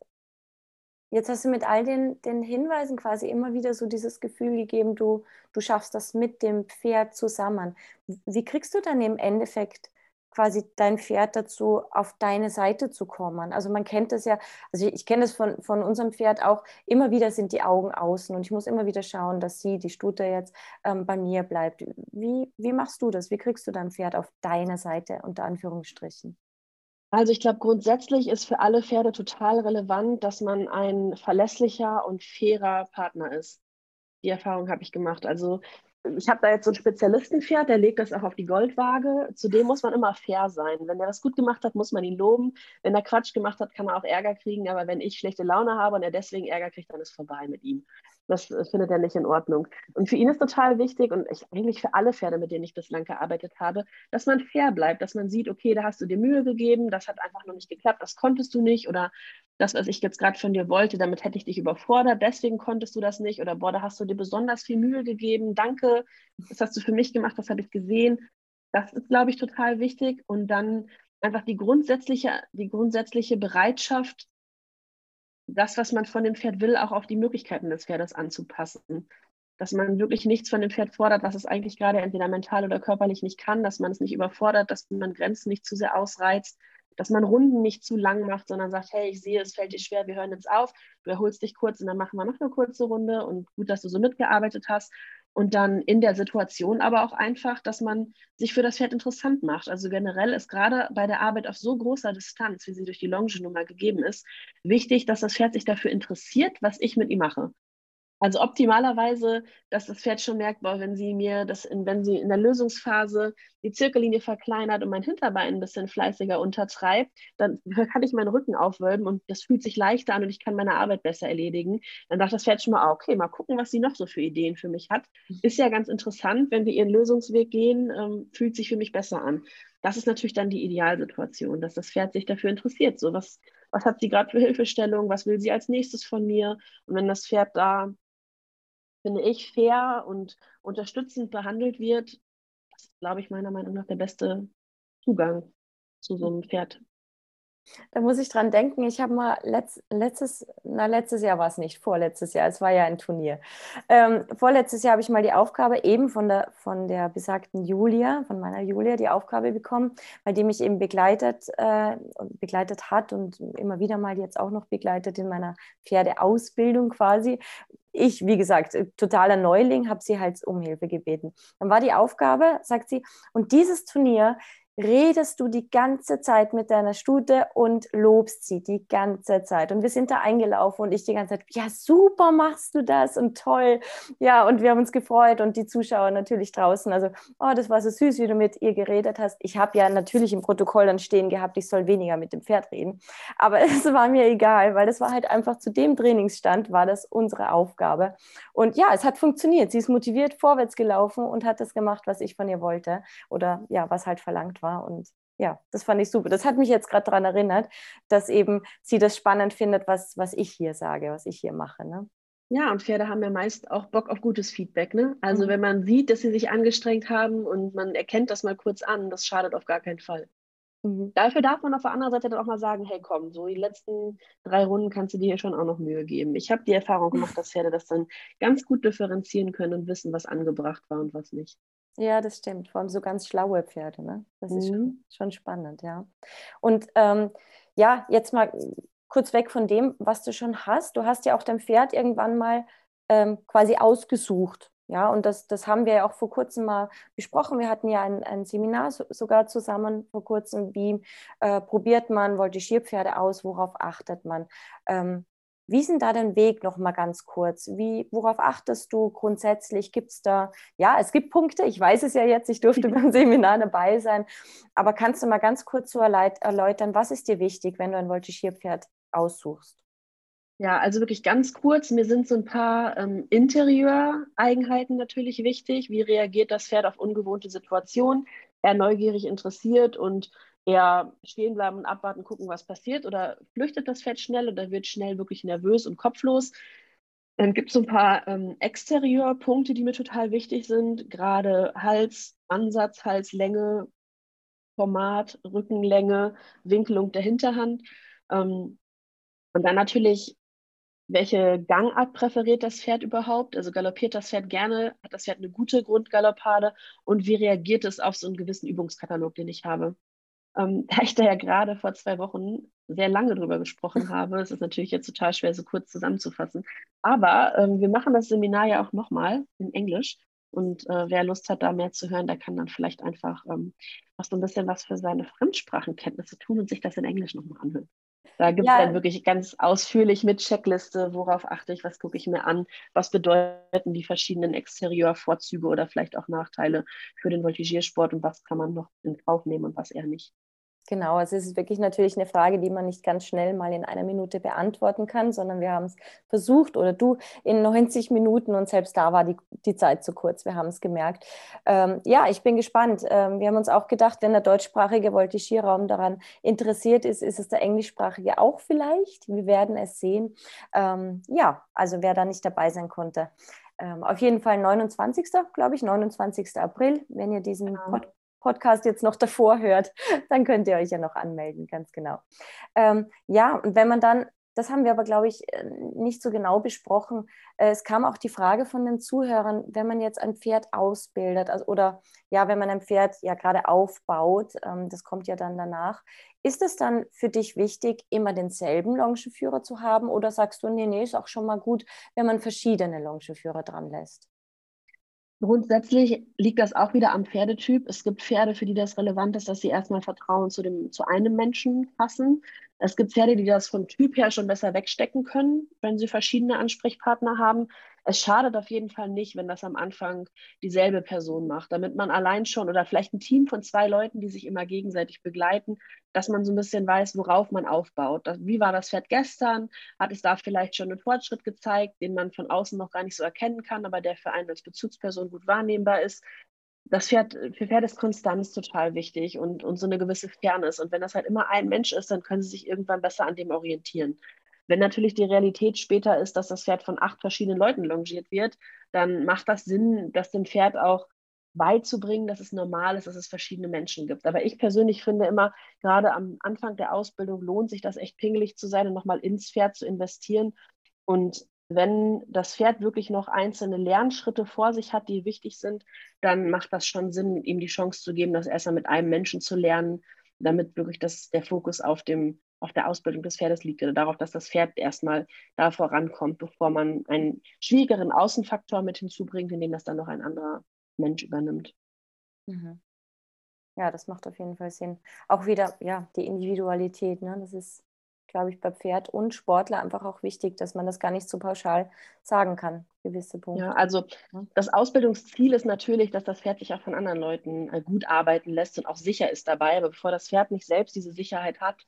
[SPEAKER 1] jetzt hast du mit all den, den Hinweisen quasi immer wieder so dieses Gefühl gegeben, du, du schaffst das mit dem Pferd zusammen. Wie kriegst du dann im Endeffekt quasi dein Pferd dazu, auf deine Seite zu kommen. Also man kennt das ja, also ich, ich kenne das von, von unserem Pferd auch, immer wieder sind die Augen außen und ich muss immer wieder schauen, dass sie, die Stute jetzt, ähm, bei mir bleibt. Wie, wie machst du das? Wie kriegst du dein Pferd auf deine Seite, unter Anführungsstrichen?
[SPEAKER 2] Also ich glaube, grundsätzlich ist für alle Pferde total relevant, dass man ein verlässlicher und fairer Partner ist. Die Erfahrung habe ich gemacht. Also ich habe da jetzt so ein Spezialistenpferd, der legt das auch auf die Goldwaage. Zudem muss man immer fair sein. Wenn er das gut gemacht hat, muss man ihn loben. Wenn er Quatsch gemacht hat, kann er auch Ärger kriegen. Aber wenn ich schlechte Laune habe und er deswegen Ärger kriegt, dann ist vorbei mit ihm. Das äh, findet er nicht in Ordnung. Und für ihn ist total wichtig und ich, eigentlich für alle Pferde, mit denen ich bislang gearbeitet habe, dass man fair bleibt, dass man sieht, okay, da hast du dir Mühe gegeben, das hat einfach noch nicht geklappt, das konntest du nicht oder das, was ich jetzt gerade von dir wollte, damit hätte ich dich überfordert, deswegen konntest du das nicht oder boah, da hast du dir besonders viel Mühe gegeben, danke, das hast du für mich gemacht, das habe ich gesehen. Das ist, glaube ich, total wichtig und dann einfach die grundsätzliche, die grundsätzliche Bereitschaft, das, was man von dem Pferd will, auch auf die Möglichkeiten des Pferdes anzupassen. Dass man wirklich nichts von dem Pferd fordert, was es eigentlich gerade entweder mental oder körperlich nicht kann, dass man es nicht überfordert, dass man Grenzen nicht zu sehr ausreizt, dass man Runden nicht zu lang macht, sondern sagt, hey, ich sehe, es fällt dir schwer, wir hören jetzt auf, du erholst dich kurz und dann machen wir noch eine kurze Runde und gut, dass du so mitgearbeitet hast. Und dann in der Situation aber auch einfach, dass man sich für das Pferd interessant macht. Also generell ist gerade bei der Arbeit auf so großer Distanz, wie sie durch die Longe-Nummer gegeben ist, wichtig, dass das Pferd sich dafür interessiert, was ich mit ihm mache. Also optimalerweise, dass das Pferd schon merkt, boah, wenn sie mir das, in, wenn sie in der Lösungsphase die Zirkellinie verkleinert und mein Hinterbein ein bisschen fleißiger untertreibt, dann kann ich meinen Rücken aufwölben und das fühlt sich leichter an und ich kann meine Arbeit besser erledigen. Dann sagt das Pferd schon mal, ah, okay, mal gucken, was sie noch so für Ideen für mich hat. Ist ja ganz interessant, wenn wir ihren Lösungsweg gehen, ähm, fühlt sich für mich besser an. Das ist natürlich dann die Idealsituation, dass das Pferd sich dafür interessiert. So, was, was hat sie gerade für Hilfestellung? Was will sie als nächstes von mir? Und wenn das Pferd da finde ich, fair und unterstützend behandelt wird, das ist, glaube ich, meiner Meinung nach der beste Zugang zu so einem Pferd.
[SPEAKER 1] Da muss ich dran denken, ich habe mal letzt, letztes, na letztes Jahr war es nicht, vorletztes Jahr, es war ja ein Turnier. Ähm, vorletztes Jahr habe ich mal die Aufgabe eben von der, von der besagten Julia, von meiner Julia, die Aufgabe bekommen, weil die mich eben begleitet, äh, begleitet hat und immer wieder mal jetzt auch noch begleitet in meiner Pferdeausbildung quasi, ich, wie gesagt, äh, totaler Neuling, habe sie halt um Hilfe gebeten. Dann war die Aufgabe, sagt sie, und dieses Turnier redest du die ganze Zeit mit deiner Stute und lobst sie die ganze Zeit. Und wir sind da eingelaufen und ich die ganze Zeit, ja, super machst du das und toll. Ja, und wir haben uns gefreut und die Zuschauer natürlich draußen. Also, oh, das war so süß, wie du mit ihr geredet hast. Ich habe ja natürlich im Protokoll dann stehen gehabt, ich soll weniger mit dem Pferd reden. Aber es war mir egal, weil das war halt einfach zu dem Trainingsstand, war das unsere Aufgabe. Und ja, es hat funktioniert. Sie ist motiviert vorwärts gelaufen und hat das gemacht, was ich von ihr wollte oder ja, was halt verlangt war war. Und ja, das fand ich super. Das hat mich jetzt gerade daran erinnert, dass eben sie das spannend findet, was, was ich hier sage, was ich hier mache. Ne?
[SPEAKER 2] Ja, und Pferde haben ja meist auch Bock auf gutes Feedback. Ne? Also mhm. wenn man sieht, dass sie sich angestrengt haben und man erkennt das mal kurz an, das schadet auf gar keinen Fall. Mhm. Dafür darf man auf der anderen Seite dann auch mal sagen, hey komm, so die letzten drei Runden kannst du dir hier schon auch noch Mühe geben. Ich habe die Erfahrung gemacht, dass Pferde das dann ganz gut differenzieren können und wissen, was angebracht war und was nicht.
[SPEAKER 1] Ja, das stimmt. Vor allem so ganz schlaue Pferde. Ne? Das mhm. ist schon, mhm. schon, spannend, ja. Und ähm, ja, jetzt mal kurz weg von dem, was du schon hast. Du hast ja auch dein Pferd irgendwann mal ähm, quasi ausgesucht. Ja, und das, das haben wir ja auch vor kurzem mal besprochen. Wir hatten ja ein, ein Seminar so, sogar zusammen vor kurzem. Wie äh, probiert man Voltigierpferde aus? Worauf achtet man? Ähm, wie ist denn da dein Weg noch mal ganz kurz? Wie, worauf achtest du grundsätzlich? Gibt es da, ja, es gibt Punkte, ich weiß es ja jetzt, ich durfte beim Seminar dabei sein, aber kannst du mal ganz kurz so erläutern, was ist dir wichtig, wenn du ein Voltigierpferd aussuchst?
[SPEAKER 2] Ja, also wirklich ganz kurz, mir sind so ein paar ähm, Interieureigenheiten natürlich wichtig. Wie reagiert das Pferd auf ungewohnte Situationen? Er neugierig interessiert und eher stehen bleiben und abwarten, gucken, was passiert? Oder flüchtet das Pferd schnell oder wird schnell wirklich nervös und kopflos? Dann gibt es so ein paar ähm, Exterieurpunkte, die mir total wichtig sind, gerade Hals, Ansatz, Halslänge, Format, Rückenlänge, Winkelung der Hinterhand. Ähm, und dann natürlich, welche Gangart präferiert das Pferd überhaupt? Also galoppiert das Pferd gerne, hat das Pferd eine gute Grundgaloppade und wie reagiert es auf so einen gewissen Übungskatalog, den ich habe? Ähm, da ich da ja gerade vor zwei Wochen sehr lange drüber gesprochen habe, ist es natürlich jetzt total schwer, so kurz zusammenzufassen. Aber ähm, wir machen das Seminar ja auch nochmal in Englisch. Und äh, wer Lust hat, da mehr zu hören, der kann dann vielleicht einfach ähm, auch so ein bisschen was für seine Fremdsprachenkenntnisse tun und sich das in Englisch nochmal anhören. Da gibt es ja. dann wirklich ganz ausführlich mit Checkliste, worauf achte ich, was gucke ich mir an, was bedeuten die verschiedenen Exterieurvorzüge oder vielleicht auch Nachteile für den Voltigiersport und was kann man noch in Kauf nehmen und was eher nicht.
[SPEAKER 1] Genau, also es ist wirklich natürlich eine Frage, die man nicht ganz schnell mal in einer Minute beantworten kann, sondern wir haben es versucht oder du in 90 Minuten und selbst da war die, die Zeit zu kurz, wir haben es gemerkt. Ähm, ja, ich bin gespannt. Ähm, wir haben uns auch gedacht, wenn der deutschsprachige Voltigierraum daran interessiert ist, ist es der englischsprachige auch vielleicht. Wir werden es sehen. Ähm, ja, also wer da nicht dabei sein konnte. Ähm, auf jeden Fall 29. glaube ich, 29. April, wenn ihr diesen genau. Pod Podcast jetzt noch davor hört, dann könnt ihr euch ja noch anmelden, ganz genau. Ähm, ja, und wenn man dann, das haben wir aber, glaube ich, äh, nicht so genau besprochen, äh, es kam auch die Frage von den Zuhörern, wenn man jetzt ein Pferd ausbildet also, oder ja, wenn man ein Pferd ja gerade aufbaut, ähm, das kommt ja dann danach, ist es dann für dich wichtig, immer denselben Longenführer zu haben oder sagst du, nee, nee, ist auch schon mal gut, wenn man verschiedene Longenführer dran lässt?
[SPEAKER 2] Grundsätzlich liegt das auch wieder am Pferdetyp. Es gibt Pferde, für die das relevant ist, dass sie erstmal Vertrauen zu, dem, zu einem Menschen fassen. Es gibt Pferde, die das vom Typ her schon besser wegstecken können, wenn sie verschiedene Ansprechpartner haben. Es schadet auf jeden Fall nicht, wenn das am Anfang dieselbe Person macht, damit man allein schon oder vielleicht ein Team von zwei Leuten, die sich immer gegenseitig begleiten, dass man so ein bisschen weiß, worauf man aufbaut. Wie war das Pferd gestern? Hat es da vielleicht schon einen Fortschritt gezeigt, den man von außen noch gar nicht so erkennen kann, aber der für einen als Bezugsperson gut wahrnehmbar ist? Das Pferd, für Pferde ist Konstanz total wichtig und, und so eine gewisse Fairness. Und wenn das halt immer ein Mensch ist, dann können sie sich irgendwann besser an dem orientieren. Wenn natürlich die Realität später ist, dass das Pferd von acht verschiedenen Leuten longiert wird, dann macht das Sinn, das dem Pferd auch beizubringen, dass es normal ist, dass es verschiedene Menschen gibt. Aber ich persönlich finde immer, gerade am Anfang der Ausbildung lohnt sich das echt pingelig zu sein und nochmal ins Pferd zu investieren und wenn das Pferd wirklich noch einzelne Lernschritte vor sich hat, die wichtig sind, dann macht das schon Sinn, ihm die Chance zu geben, das erstmal mit einem Menschen zu lernen, damit wirklich das, der Fokus auf dem auf der Ausbildung des Pferdes liegt oder darauf, dass das Pferd erstmal da vorankommt, bevor man einen schwierigeren Außenfaktor mit hinzubringt, indem das dann noch ein anderer Mensch übernimmt.
[SPEAKER 1] Mhm. Ja, das macht auf jeden Fall Sinn. Auch wieder, ja, die Individualität, ne? Das ist, glaube ich, bei Pferd und Sportler einfach auch wichtig, dass man das gar nicht so pauschal sagen kann, gewisse Punkte.
[SPEAKER 2] Ja, also das Ausbildungsziel ist natürlich, dass das Pferd sich auch von anderen Leuten äh, gut arbeiten lässt und auch sicher ist dabei. Aber bevor das Pferd nicht selbst diese Sicherheit hat,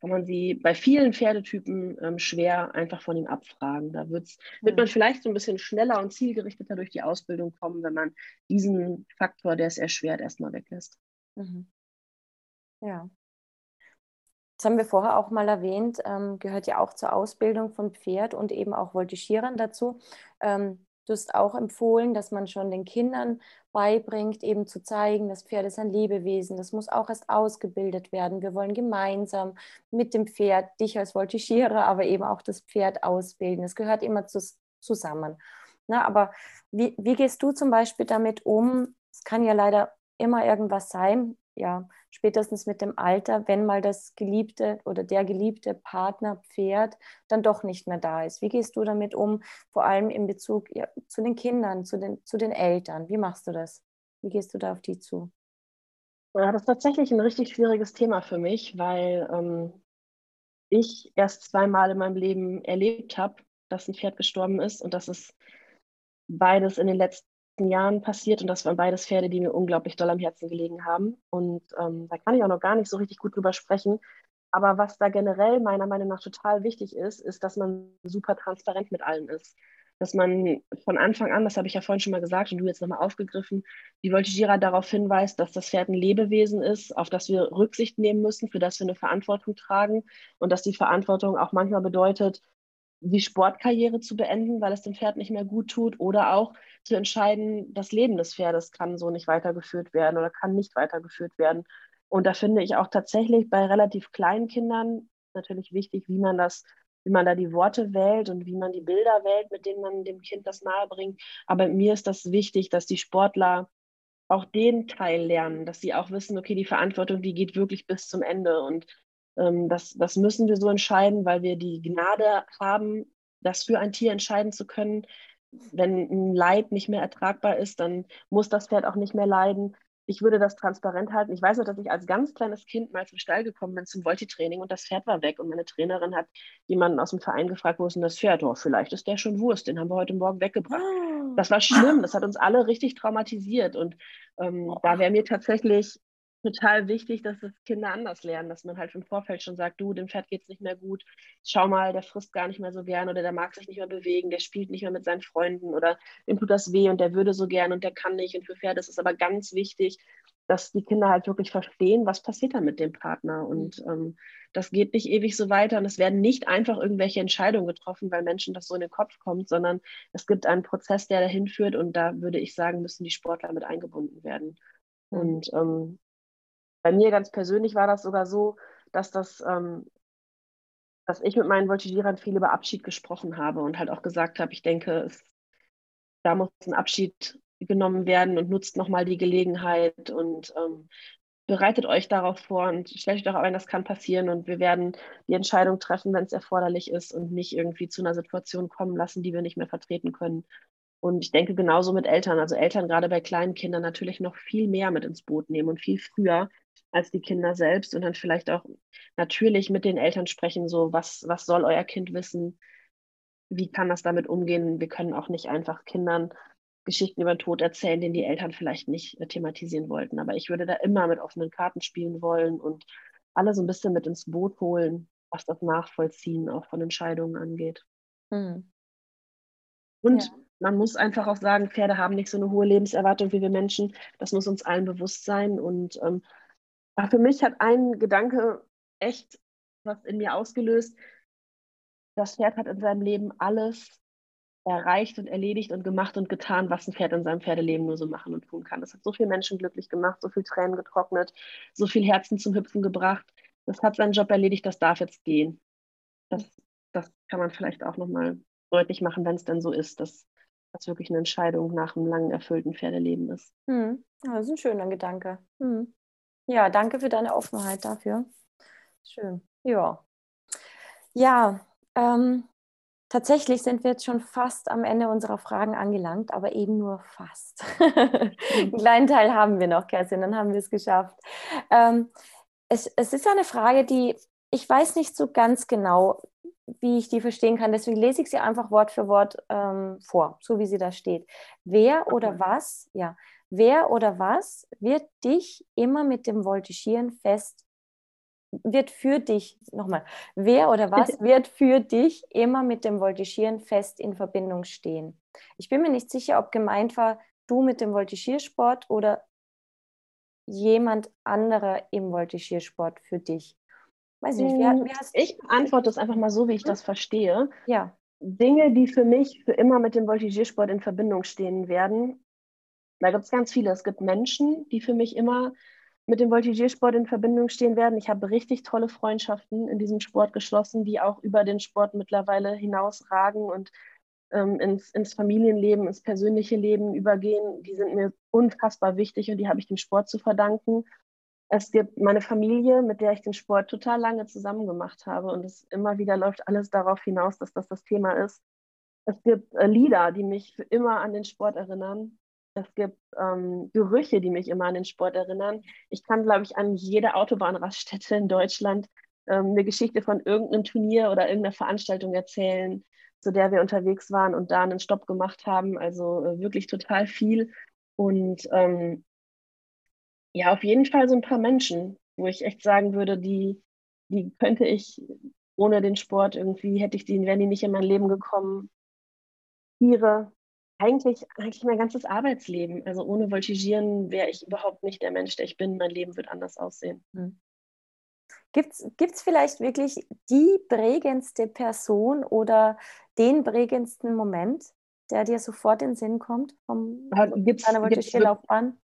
[SPEAKER 2] kann man sie bei vielen Pferdetypen ähm, schwer einfach von ihm abfragen. Da wird's, wird man vielleicht so ein bisschen schneller und zielgerichteter durch die Ausbildung kommen, wenn man diesen Faktor, der es erschwert, erstmal weglässt. Mhm.
[SPEAKER 1] Ja. Das haben wir vorher auch mal erwähnt, ähm, gehört ja auch zur Ausbildung von Pferd und eben auch Voltigierern dazu. Ähm, Du hast auch empfohlen, dass man schon den Kindern beibringt, eben zu zeigen, das Pferd ist ein Lebewesen. Das muss auch erst ausgebildet werden. Wir wollen gemeinsam mit dem Pferd, dich als Voltigierer, aber eben auch das Pferd ausbilden. Es gehört immer zu, zusammen. Na, aber wie, wie gehst du zum Beispiel damit um? Es kann ja leider immer irgendwas sein, ja, spätestens mit dem Alter, wenn mal das geliebte oder der geliebte Partner Pferd dann doch nicht mehr da ist. Wie gehst du damit um, vor allem in Bezug ja, zu den Kindern, zu den, zu den Eltern? Wie machst du das? Wie gehst du da auf die zu?
[SPEAKER 2] Ja, das ist tatsächlich ein richtig schwieriges Thema für mich, weil ähm, ich erst zweimal in meinem Leben erlebt habe, dass ein Pferd gestorben ist und das ist beides in den letzten Jahren passiert und das waren beides Pferde, die mir unglaublich doll am Herzen gelegen haben. Und ähm, da kann ich auch noch gar nicht so richtig gut drüber sprechen. Aber was da generell meiner Meinung nach total wichtig ist, ist, dass man super transparent mit allen ist. Dass man von Anfang an, das habe ich ja vorhin schon mal gesagt und du jetzt nochmal aufgegriffen, die Voltigierer darauf hinweist, dass das Pferd ein Lebewesen ist, auf das wir Rücksicht nehmen müssen, für das wir eine Verantwortung tragen und dass die Verantwortung auch manchmal bedeutet, die Sportkarriere zu beenden, weil es dem Pferd nicht mehr gut tut, oder auch zu entscheiden, das Leben des Pferdes kann so nicht weitergeführt werden oder kann nicht weitergeführt werden. Und da finde ich auch tatsächlich bei relativ kleinen Kindern natürlich wichtig, wie man das, wie man da die Worte wählt und wie man die Bilder wählt, mit denen man dem Kind das nahebringt. Aber mir ist das wichtig, dass die Sportler auch den Teil lernen, dass sie auch wissen, okay, die Verantwortung, die geht wirklich bis zum Ende und das, das müssen wir so entscheiden, weil wir die Gnade haben, das für ein Tier entscheiden zu können. Wenn ein Leid nicht mehr ertragbar ist, dann muss das Pferd auch nicht mehr leiden. Ich würde das transparent halten. Ich weiß noch, dass ich als ganz kleines Kind mal zum Stall gekommen bin zum Volti-Training und das Pferd war weg. Und meine Trainerin hat jemanden aus dem Verein gefragt, wo ist denn das Pferd? Oh, vielleicht ist der schon Wurst, den haben wir heute Morgen weggebracht. Ah. Das war schlimm, das hat uns alle richtig traumatisiert. Und ähm, da wäre mir tatsächlich total wichtig, dass das Kinder anders lernen, dass man halt im Vorfeld schon sagt, du, dem Pferd geht es nicht mehr gut, schau mal, der frisst gar nicht mehr so gern oder der mag sich nicht mehr bewegen, der spielt nicht mehr mit seinen Freunden oder ihm tut das weh und der würde so gern und der kann nicht. Und für Pferde ist es aber ganz wichtig, dass die Kinder halt wirklich verstehen, was passiert da mit dem Partner. Und ähm, das geht nicht ewig so weiter. Und es werden nicht einfach irgendwelche Entscheidungen getroffen, weil Menschen das so in den Kopf kommt, sondern es gibt einen Prozess, der dahin führt. Und da würde ich sagen, müssen die Sportler mit eingebunden werden. Mhm. Und ähm, bei mir ganz persönlich war das sogar so, dass das, ähm, dass ich mit meinen Voltigierern viel über Abschied gesprochen habe und halt auch gesagt habe, ich denke, es, da muss ein Abschied genommen werden und nutzt nochmal die Gelegenheit und ähm, bereitet euch darauf vor und stellt euch darauf ein, das kann passieren und wir werden die Entscheidung treffen, wenn es erforderlich ist und nicht irgendwie zu einer Situation kommen lassen, die wir nicht mehr vertreten können. Und ich denke genauso mit Eltern, also Eltern gerade bei kleinen Kindern natürlich noch viel mehr mit ins Boot nehmen und viel früher, als die Kinder selbst und dann vielleicht auch natürlich mit den Eltern sprechen, so was, was soll euer Kind wissen, wie kann das damit umgehen. Wir können auch nicht einfach Kindern Geschichten über den Tod erzählen, den die Eltern vielleicht nicht äh, thematisieren wollten. Aber ich würde da immer mit offenen Karten spielen wollen und alle so ein bisschen mit ins Boot holen, was das Nachvollziehen auch von Entscheidungen angeht. Mhm. Und ja. man muss einfach auch sagen, Pferde haben nicht so eine hohe Lebenserwartung wie wir Menschen. Das muss uns allen bewusst sein. Und ähm, aber für mich hat ein Gedanke echt was in mir ausgelöst. Das Pferd hat in seinem Leben alles erreicht und erledigt und gemacht und getan, was ein Pferd in seinem Pferdeleben nur so machen und tun kann. Das hat so viele Menschen glücklich gemacht, so viel Tränen getrocknet, so viel Herzen zum Hüpfen gebracht. Das hat seinen Job erledigt, das darf jetzt gehen. Das, das kann man vielleicht auch nochmal deutlich machen, wenn es denn so ist, dass das wirklich eine Entscheidung nach einem langen, erfüllten Pferdeleben ist.
[SPEAKER 1] Hm. Das ist ein schöner Gedanke. Hm. Ja, danke für deine Offenheit dafür. Schön. Ja. Ja, ähm, tatsächlich sind wir jetzt schon fast am Ende unserer Fragen angelangt, aber eben nur fast. Einen kleinen Teil haben wir noch, Kerstin, dann haben wir es geschafft. Ähm, es, es ist eine Frage, die ich weiß nicht so ganz genau, wie ich die verstehen kann. Deswegen lese ich sie einfach Wort für Wort ähm, vor, so wie sie da steht. Wer oder was, ja, wer oder was wird dich immer mit dem Voltigieren fest, wird für dich, nochmal, wer oder was wird für dich immer mit dem Voltigieren fest in Verbindung stehen? Ich bin mir nicht sicher, ob gemeint war, du mit dem Voltigiersport oder jemand anderer im Voltigiersport für dich.
[SPEAKER 2] Weiß nicht, wie, hm, wie hast Ich beantworte es einfach mal so, wie ich hm? das verstehe.
[SPEAKER 1] Ja.
[SPEAKER 2] Dinge, die für mich für immer mit dem Voltigiersport in Verbindung stehen werden. Da gibt es ganz viele. Es gibt Menschen, die für mich immer mit dem Voltigiersport in Verbindung stehen werden. Ich habe richtig tolle Freundschaften in diesem Sport geschlossen, die auch über den Sport mittlerweile hinausragen und ähm, ins, ins Familienleben, ins persönliche Leben übergehen. Die sind mir unfassbar wichtig und die habe ich dem Sport zu verdanken. Es gibt meine Familie, mit der ich den Sport total lange zusammen gemacht habe und es immer wieder läuft alles darauf hinaus, dass das das Thema ist. Es gibt äh, Lieder, die mich für immer an den Sport erinnern. Es gibt ähm, Gerüche, die mich immer an den Sport erinnern. Ich kann, glaube ich, an jede Autobahnraststätte in Deutschland ähm, eine Geschichte von irgendeinem Turnier oder irgendeiner Veranstaltung erzählen, zu der wir unterwegs waren und da einen Stopp gemacht haben. Also äh, wirklich total viel. Und ähm, ja, auf jeden Fall so ein paar Menschen, wo ich echt sagen würde, die, die könnte ich ohne den Sport irgendwie, hätte ich die, wären die nicht in mein Leben gekommen. Tiere, eigentlich, eigentlich mein ganzes Arbeitsleben. Also ohne Voltigieren wäre ich überhaupt nicht der Mensch, der ich bin. Mein Leben wird anders aussehen. Hm.
[SPEAKER 1] Gibt es vielleicht wirklich die prägendste Person oder den prägendsten Moment, der dir sofort in den Sinn kommt vom,
[SPEAKER 2] gibt's, deiner Voltigierlaufbahn?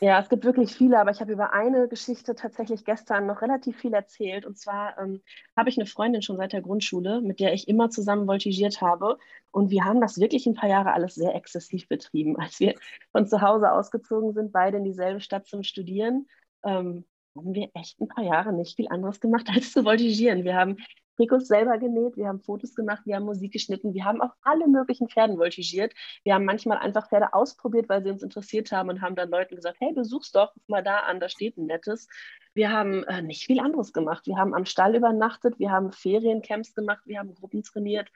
[SPEAKER 2] Ja, es gibt wirklich viele, aber ich habe über eine Geschichte tatsächlich gestern noch relativ viel erzählt. Und zwar ähm, habe ich eine Freundin schon seit der Grundschule, mit der ich immer zusammen voltigiert habe. Und wir haben das wirklich ein paar Jahre alles sehr exzessiv betrieben. Als wir von zu Hause ausgezogen sind, beide in dieselbe Stadt zum Studieren, ähm, haben wir echt ein paar Jahre nicht viel anderes gemacht als zu voltigieren. Wir haben Trikots selber genäht, wir haben Fotos gemacht, wir haben Musik geschnitten, wir haben auf alle möglichen Pferden voltigiert. Wir haben manchmal einfach Pferde ausprobiert, weil sie uns interessiert haben und haben dann Leuten gesagt, hey, besuch's doch, ruf mal da an, da steht ein nettes. Wir haben äh, nicht viel anderes gemacht. Wir haben am Stall übernachtet, wir haben Feriencamps gemacht, wir haben Gruppen trainiert.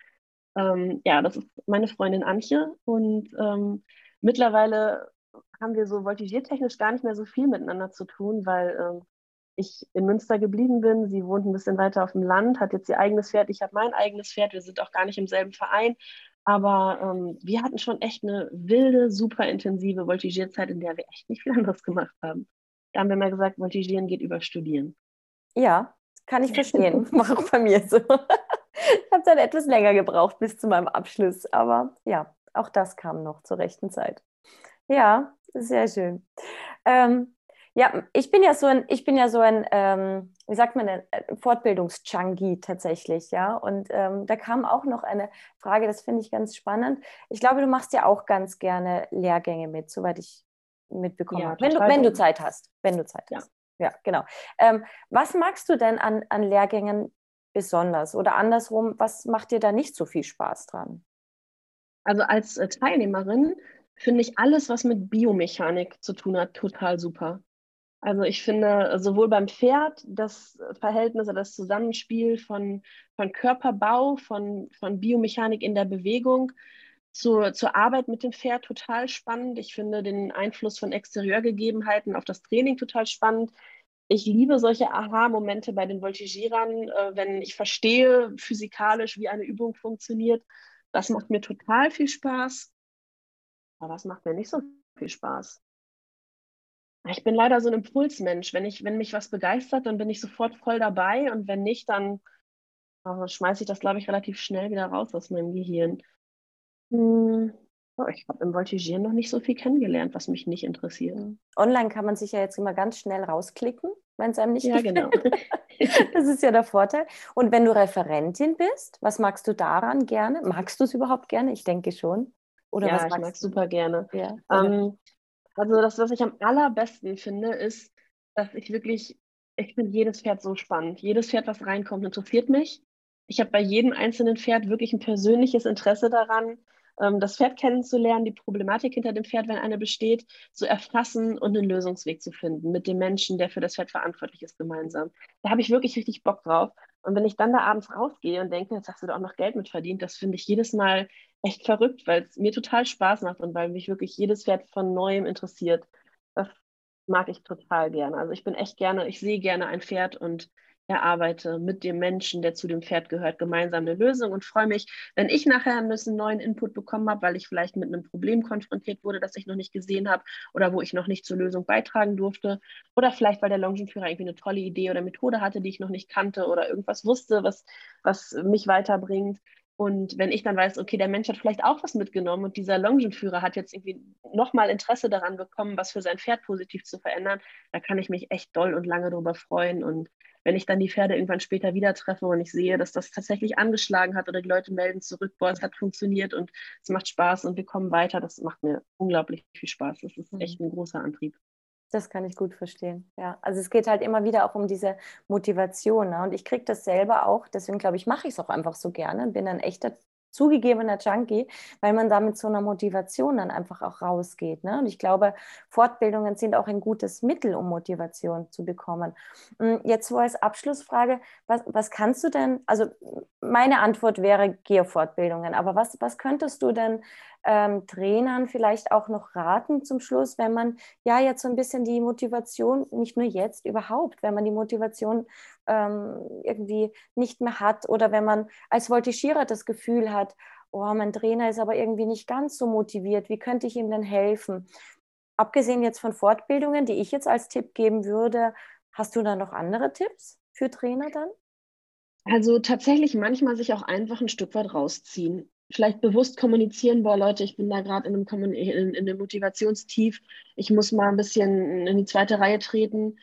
[SPEAKER 2] Ähm, ja, das ist meine Freundin Antje und ähm, mittlerweile haben wir so voltigiertechnisch gar nicht mehr so viel miteinander zu tun, weil ähm, ich in Münster geblieben bin. Sie wohnt ein bisschen weiter auf dem Land, hat jetzt ihr eigenes Pferd, ich habe mein eigenes Pferd. Wir sind auch gar nicht im selben Verein. Aber ähm, wir hatten schon echt eine wilde, super intensive Voltigierzeit, in der wir echt nicht viel anderes gemacht haben. Da haben wir mal gesagt, Voltigieren geht über Studieren.
[SPEAKER 1] Ja, kann ich verstehen. War auch bei mir so. ich habe dann etwas länger gebraucht bis zu meinem Abschluss. Aber ja, auch das kam noch zur rechten Zeit. Ja, sehr schön. Ähm, ja, ich bin ja so ein, ich bin ja so ein, ähm, wie sagt man denn, äh, Fortbildungsjunkie tatsächlich, ja. Und ähm, da kam auch noch eine Frage, das finde ich ganz spannend. Ich glaube, du machst ja auch ganz gerne Lehrgänge mit, soweit ich mitbekommen ja, habe. Wenn du, wenn du Zeit hast. Wenn du Zeit ja. hast. Ja, genau. Ähm, was magst du denn an, an Lehrgängen besonders? Oder andersrum, was macht dir da nicht so viel Spaß dran?
[SPEAKER 2] Also als äh, Teilnehmerin finde ich alles, was mit Biomechanik zu tun hat, total super. Also ich finde sowohl beim Pferd das Verhältnis oder das Zusammenspiel von, von Körperbau, von, von Biomechanik in der Bewegung zur, zur Arbeit mit dem Pferd total spannend. Ich finde den Einfluss von Exterieurgegebenheiten auf das Training total spannend. Ich liebe solche Aha-Momente bei den Voltigierern, äh, wenn ich verstehe physikalisch, wie eine Übung funktioniert. Das macht mir total viel Spaß. Aber das macht mir nicht so viel Spaß. Ich bin leider so ein Impulsmensch. Wenn, ich, wenn mich was begeistert, dann bin ich sofort voll dabei und wenn nicht, dann äh, schmeiße ich das, glaube ich, relativ schnell wieder raus aus meinem Gehirn. Hm. Oh, ich habe im Voltigieren noch nicht so viel kennengelernt, was mich nicht interessiert. Hm.
[SPEAKER 1] Online kann man sich ja jetzt immer ganz schnell rausklicken, wenn es einem nicht
[SPEAKER 2] ja, gefällt. genau.
[SPEAKER 1] das ist ja der Vorteil. Und wenn du Referentin bist, was magst du daran gerne? Magst du es überhaupt gerne? Ich denke schon.
[SPEAKER 2] Oder ja, was ich mag es super gerne. Ja, ähm, also das, was ich am allerbesten finde, ist, dass ich wirklich ich finde jedes Pferd so spannend. Jedes Pferd, was reinkommt, interessiert mich. Ich habe bei jedem einzelnen Pferd wirklich ein persönliches Interesse daran, ähm, das Pferd kennenzulernen, die Problematik hinter dem Pferd, wenn eine besteht, zu erfassen und einen Lösungsweg zu finden mit dem Menschen, der für das Pferd verantwortlich ist, gemeinsam. Da habe ich wirklich richtig Bock drauf. Und wenn ich dann da abends rausgehe und denke, jetzt hast du da auch noch Geld mit verdient, das finde ich jedes Mal echt verrückt, weil es mir total Spaß macht und weil mich wirklich jedes Pferd von neuem interessiert. Das mag ich total gerne. Also ich bin echt gerne, ich sehe gerne ein Pferd und erarbeite mit dem Menschen, der zu dem Pferd gehört, gemeinsam eine Lösung und freue mich, wenn ich nachher einen neuen Input bekommen habe, weil ich vielleicht mit einem Problem konfrontiert wurde, das ich noch nicht gesehen habe oder wo ich noch nicht zur Lösung beitragen durfte oder vielleicht, weil der Longenführer irgendwie eine tolle Idee oder Methode hatte, die ich noch nicht kannte oder irgendwas wusste, was, was mich weiterbringt. Und wenn ich dann weiß, okay, der Mensch hat vielleicht auch was mitgenommen und dieser Longenführer hat jetzt irgendwie nochmal Interesse daran bekommen, was für sein Pferd positiv zu verändern, da kann ich mich echt doll und lange drüber freuen. Und wenn ich dann die Pferde irgendwann später wieder treffe und ich sehe, dass das tatsächlich angeschlagen hat oder die Leute melden zurück, boah, es hat funktioniert und es macht Spaß und wir kommen weiter, das macht mir unglaublich viel Spaß. Das ist mhm. echt ein großer Antrieb.
[SPEAKER 1] Das kann ich gut verstehen. Ja, also es geht halt immer wieder auch um diese Motivation. Ne? Und ich kriege das selber auch, deswegen glaube ich, mache ich es auch einfach so gerne, bin ein echter zugegebener Junkie, weil man da mit so einer Motivation dann einfach auch rausgeht. Ne? Und ich glaube, Fortbildungen sind auch ein gutes Mittel, um Motivation zu bekommen. Hm, jetzt so als Abschlussfrage, was, was kannst du denn, also meine Antwort wäre Geofortbildungen, aber was, was könntest du denn ähm, Trainern vielleicht auch noch raten zum Schluss, wenn man ja jetzt so ein bisschen die Motivation, nicht nur jetzt, überhaupt, wenn man die Motivation ähm, irgendwie nicht mehr hat oder wenn man als Voltigierer das Gefühl hat, oh, mein Trainer ist aber irgendwie nicht ganz so motiviert, wie könnte ich ihm denn helfen? Abgesehen jetzt von Fortbildungen, die ich jetzt als Tipp geben würde, hast du da noch andere Tipps für Trainer dann?
[SPEAKER 2] Also tatsächlich manchmal sich auch einfach ein Stück weit rausziehen vielleicht bewusst kommunizieren, boah Leute, ich bin da gerade in, einem in, in einem Motivationstief, ich muss mal ein bisschen in die zweite Reihe treten,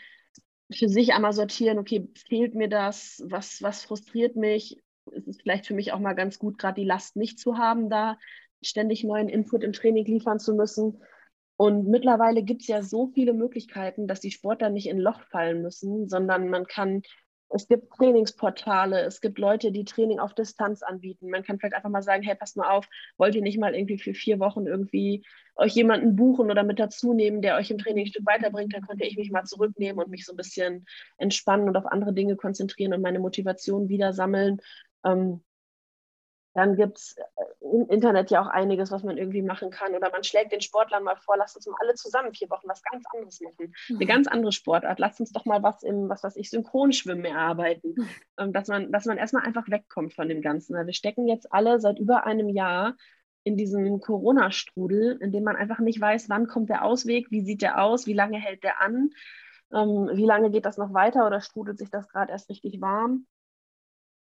[SPEAKER 2] für sich einmal sortieren, okay, fehlt mir das, was, was frustriert mich, ist es vielleicht für mich auch mal ganz gut, gerade die Last nicht zu haben, da ständig neuen Input im Training liefern zu müssen. Und mittlerweile gibt es ja so viele Möglichkeiten, dass die Sportler nicht in Loch fallen müssen, sondern man kann es gibt Trainingsportale, es gibt Leute, die Training auf Distanz anbieten. Man kann vielleicht einfach mal sagen, hey, passt mal auf, wollt ihr nicht mal irgendwie für vier Wochen irgendwie euch jemanden buchen oder mit dazu nehmen, der euch im Training ein Stück weiterbringt, dann könnte ich mich mal zurücknehmen und mich so ein bisschen entspannen und auf andere Dinge konzentrieren und meine Motivation wieder sammeln. Ähm, dann gibt es äh, im Internet ja auch einiges, was man irgendwie machen kann. Oder man schlägt den Sportlern mal vor, lasst uns mal alle zusammen vier Wochen was ganz anderes machen. Mhm. Eine ganz andere Sportart. Lasst uns doch mal was im, was weiß ich, Synchronschwimmen erarbeiten. Mhm. Ähm, dass, man, dass man erstmal einfach wegkommt von dem Ganzen. Wir stecken jetzt alle seit über einem Jahr in diesem Corona-Strudel, in dem man einfach nicht weiß, wann kommt der Ausweg, wie sieht der aus, wie lange hält der an, ähm, wie lange geht das noch weiter oder strudelt sich das gerade erst richtig warm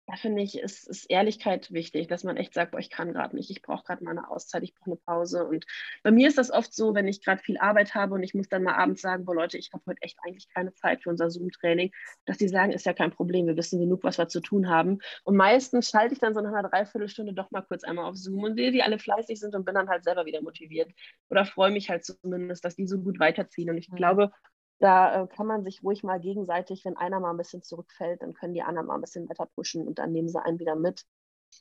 [SPEAKER 2] da finde ich, ist, ist Ehrlichkeit wichtig, dass man echt sagt, boah, ich kann gerade nicht, ich brauche gerade mal eine Auszeit, ich brauche eine Pause. Und bei mir ist das oft so, wenn ich gerade viel Arbeit habe und ich muss dann mal abends sagen, boah Leute, ich habe heute echt eigentlich keine Zeit für unser Zoom-Training, dass die sagen, ist ja kein Problem, wir wissen genug, was wir zu tun haben. Und meistens schalte ich dann so nach einer Dreiviertelstunde doch mal kurz einmal auf Zoom und sehe, wie alle fleißig sind und bin dann halt selber wieder motiviert. Oder freue mich halt zumindest, dass die so gut weiterziehen. Und ich glaube, da äh, kann man sich ruhig mal gegenseitig, wenn einer mal ein bisschen zurückfällt, dann können die anderen mal ein bisschen weiter pushen und dann nehmen sie einen wieder mit.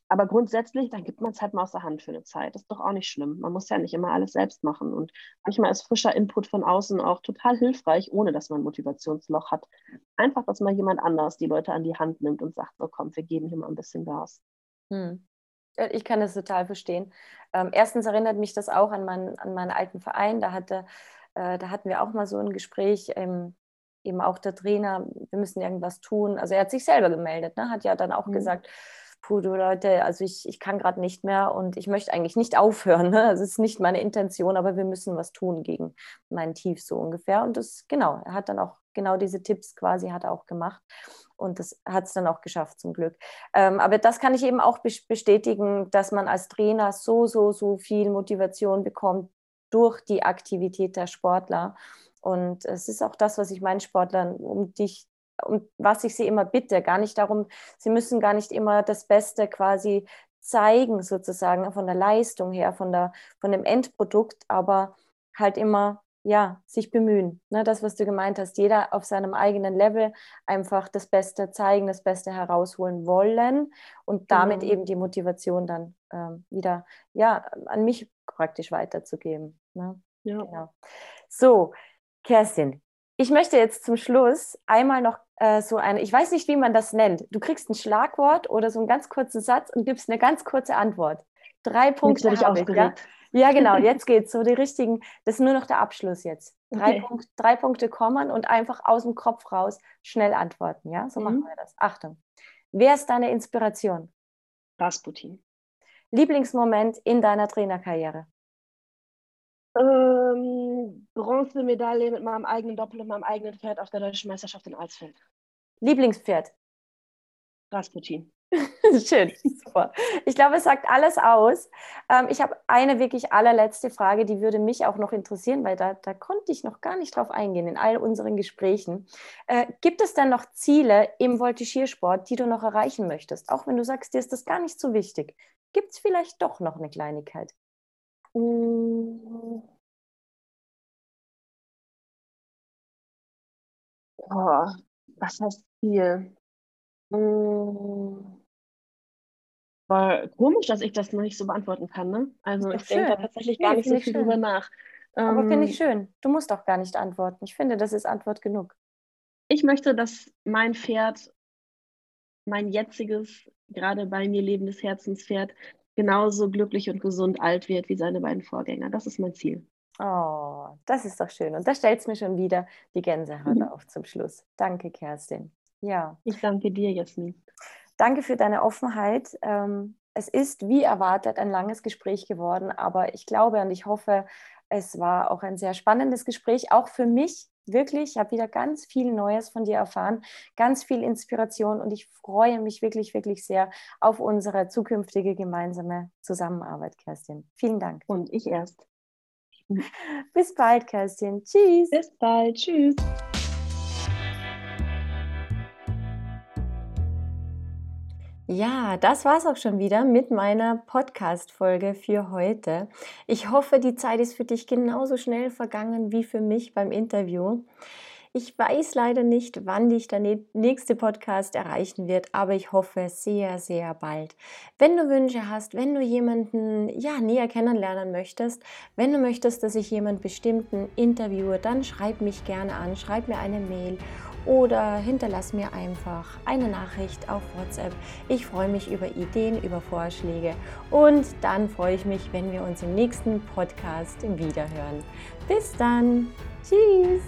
[SPEAKER 2] Aber grundsätzlich, dann gibt man es halt mal aus der Hand für eine Zeit. Das ist doch auch nicht schlimm. Man muss ja nicht immer alles selbst machen. Und manchmal ist frischer Input von außen auch total hilfreich, ohne dass man ein Motivationsloch hat. Einfach, dass mal jemand anders die Leute an die Hand nimmt und sagt, so komm, wir geben hier mal ein bisschen Gas. Hm.
[SPEAKER 1] Ich kann das total verstehen. Ähm, erstens erinnert mich das auch an, mein, an meinen alten Verein. Da hatte äh, da hatten wir auch mal so ein Gespräch, ähm, eben auch der Trainer, wir müssen irgendwas tun. Also er hat sich selber gemeldet, ne? hat ja dann auch mhm. gesagt, puh, du Leute, also ich, ich kann gerade nicht mehr und ich möchte eigentlich nicht aufhören. Ne? Das ist nicht meine Intention, aber wir müssen was tun gegen mein Tief so ungefähr. Und das, genau, er hat dann auch genau diese Tipps quasi hat er auch gemacht und das hat es dann auch geschafft zum Glück. Ähm, aber das kann ich eben auch bestätigen, dass man als Trainer so, so, so viel Motivation bekommt durch die Aktivität der Sportler. Und es ist auch das, was ich meinen Sportlern um dich, um was ich sie immer bitte, gar nicht darum, sie müssen gar nicht immer das Beste quasi zeigen, sozusagen von der Leistung her, von, der, von dem Endprodukt, aber halt immer ja, sich bemühen. Ne, das, was du gemeint hast, jeder auf seinem eigenen Level einfach das Beste zeigen, das Beste herausholen wollen und damit genau. eben die Motivation dann ähm, wieder ja, an mich praktisch weiterzugeben. Ne? Ja. Genau. So, Kerstin, ich möchte jetzt zum Schluss einmal noch äh, so eine, ich weiß nicht, wie man das nennt. Du kriegst ein Schlagwort oder so einen ganz kurzen Satz und gibst eine ganz kurze Antwort. Drei Punkte habe ich, ja? ja, genau, jetzt geht's so die richtigen, das ist nur noch der Abschluss jetzt. Drei, okay. Punkt, drei Punkte kommen und einfach aus dem Kopf raus schnell antworten, ja? So mhm. machen wir das. Achtung. Wer ist deine Inspiration?
[SPEAKER 2] Rasputin.
[SPEAKER 1] Lieblingsmoment in deiner Trainerkarriere?
[SPEAKER 2] Ähm, Bronzemedaille mit meinem eigenen Doppel und meinem eigenen Pferd auf der Deutschen Meisterschaft in Alsfeld.
[SPEAKER 1] Lieblingspferd?
[SPEAKER 2] Rasputin.
[SPEAKER 1] Schön, super. Ich glaube, es sagt alles aus. Ähm, ich habe eine wirklich allerletzte Frage, die würde mich auch noch interessieren, weil da, da konnte ich noch gar nicht drauf eingehen in all unseren Gesprächen. Äh, gibt es denn noch Ziele im Voltigiersport, die du noch erreichen möchtest? Auch wenn du sagst, dir ist das gar nicht so wichtig. Gibt es vielleicht doch noch eine Kleinigkeit?
[SPEAKER 2] Hm. Oh, was heißt Ziel? Hm. War komisch, dass ich das noch nicht so beantworten kann, ne? Also ich denke da tatsächlich gar nicht so viel drüber nach.
[SPEAKER 1] Aber finde ich ähm schön. Du musst auch gar nicht antworten. Ich finde, das ist Antwort genug.
[SPEAKER 2] ich möchte, dass mein Pferd, mein jetziges, gerade bei mir lebendes Herzenspferd, genauso glücklich und gesund alt wird wie seine beiden Vorgänger. Das ist mein Ziel.
[SPEAKER 1] Oh, das ist doch schön. Und da stellt es mir schon wieder die Gänsehaut mhm. auf zum Schluss. Danke, Kerstin. Ja.
[SPEAKER 2] Ich danke dir, Jasmin.
[SPEAKER 1] Danke für deine Offenheit. Ähm, es ist wie erwartet ein langes Gespräch geworden, aber ich glaube und ich hoffe, es war auch ein sehr spannendes Gespräch, auch für mich. Wirklich, ich habe wieder ganz viel Neues von dir erfahren, ganz viel Inspiration und ich freue mich wirklich, wirklich sehr auf unsere zukünftige gemeinsame Zusammenarbeit, Kerstin. Vielen Dank.
[SPEAKER 2] Und ich erst.
[SPEAKER 1] Bis bald, Kerstin. Tschüss.
[SPEAKER 2] Bis bald. Tschüss.
[SPEAKER 1] Ja, das war's auch schon wieder mit meiner Podcast-Folge für heute. Ich hoffe, die Zeit ist für dich genauso schnell vergangen wie für mich beim Interview. Ich weiß leider nicht, wann dich der nächste Podcast erreichen wird, aber ich hoffe sehr, sehr bald. Wenn du Wünsche hast, wenn du jemanden ja näher kennenlernen möchtest, wenn du möchtest, dass ich jemanden bestimmten interviewe, dann schreib mich gerne an, schreib mir eine Mail oder hinterlass mir einfach eine Nachricht auf WhatsApp. Ich freue mich über Ideen, über Vorschläge und dann freue ich mich, wenn wir uns im nächsten Podcast wiederhören. Bis dann. Tschüss.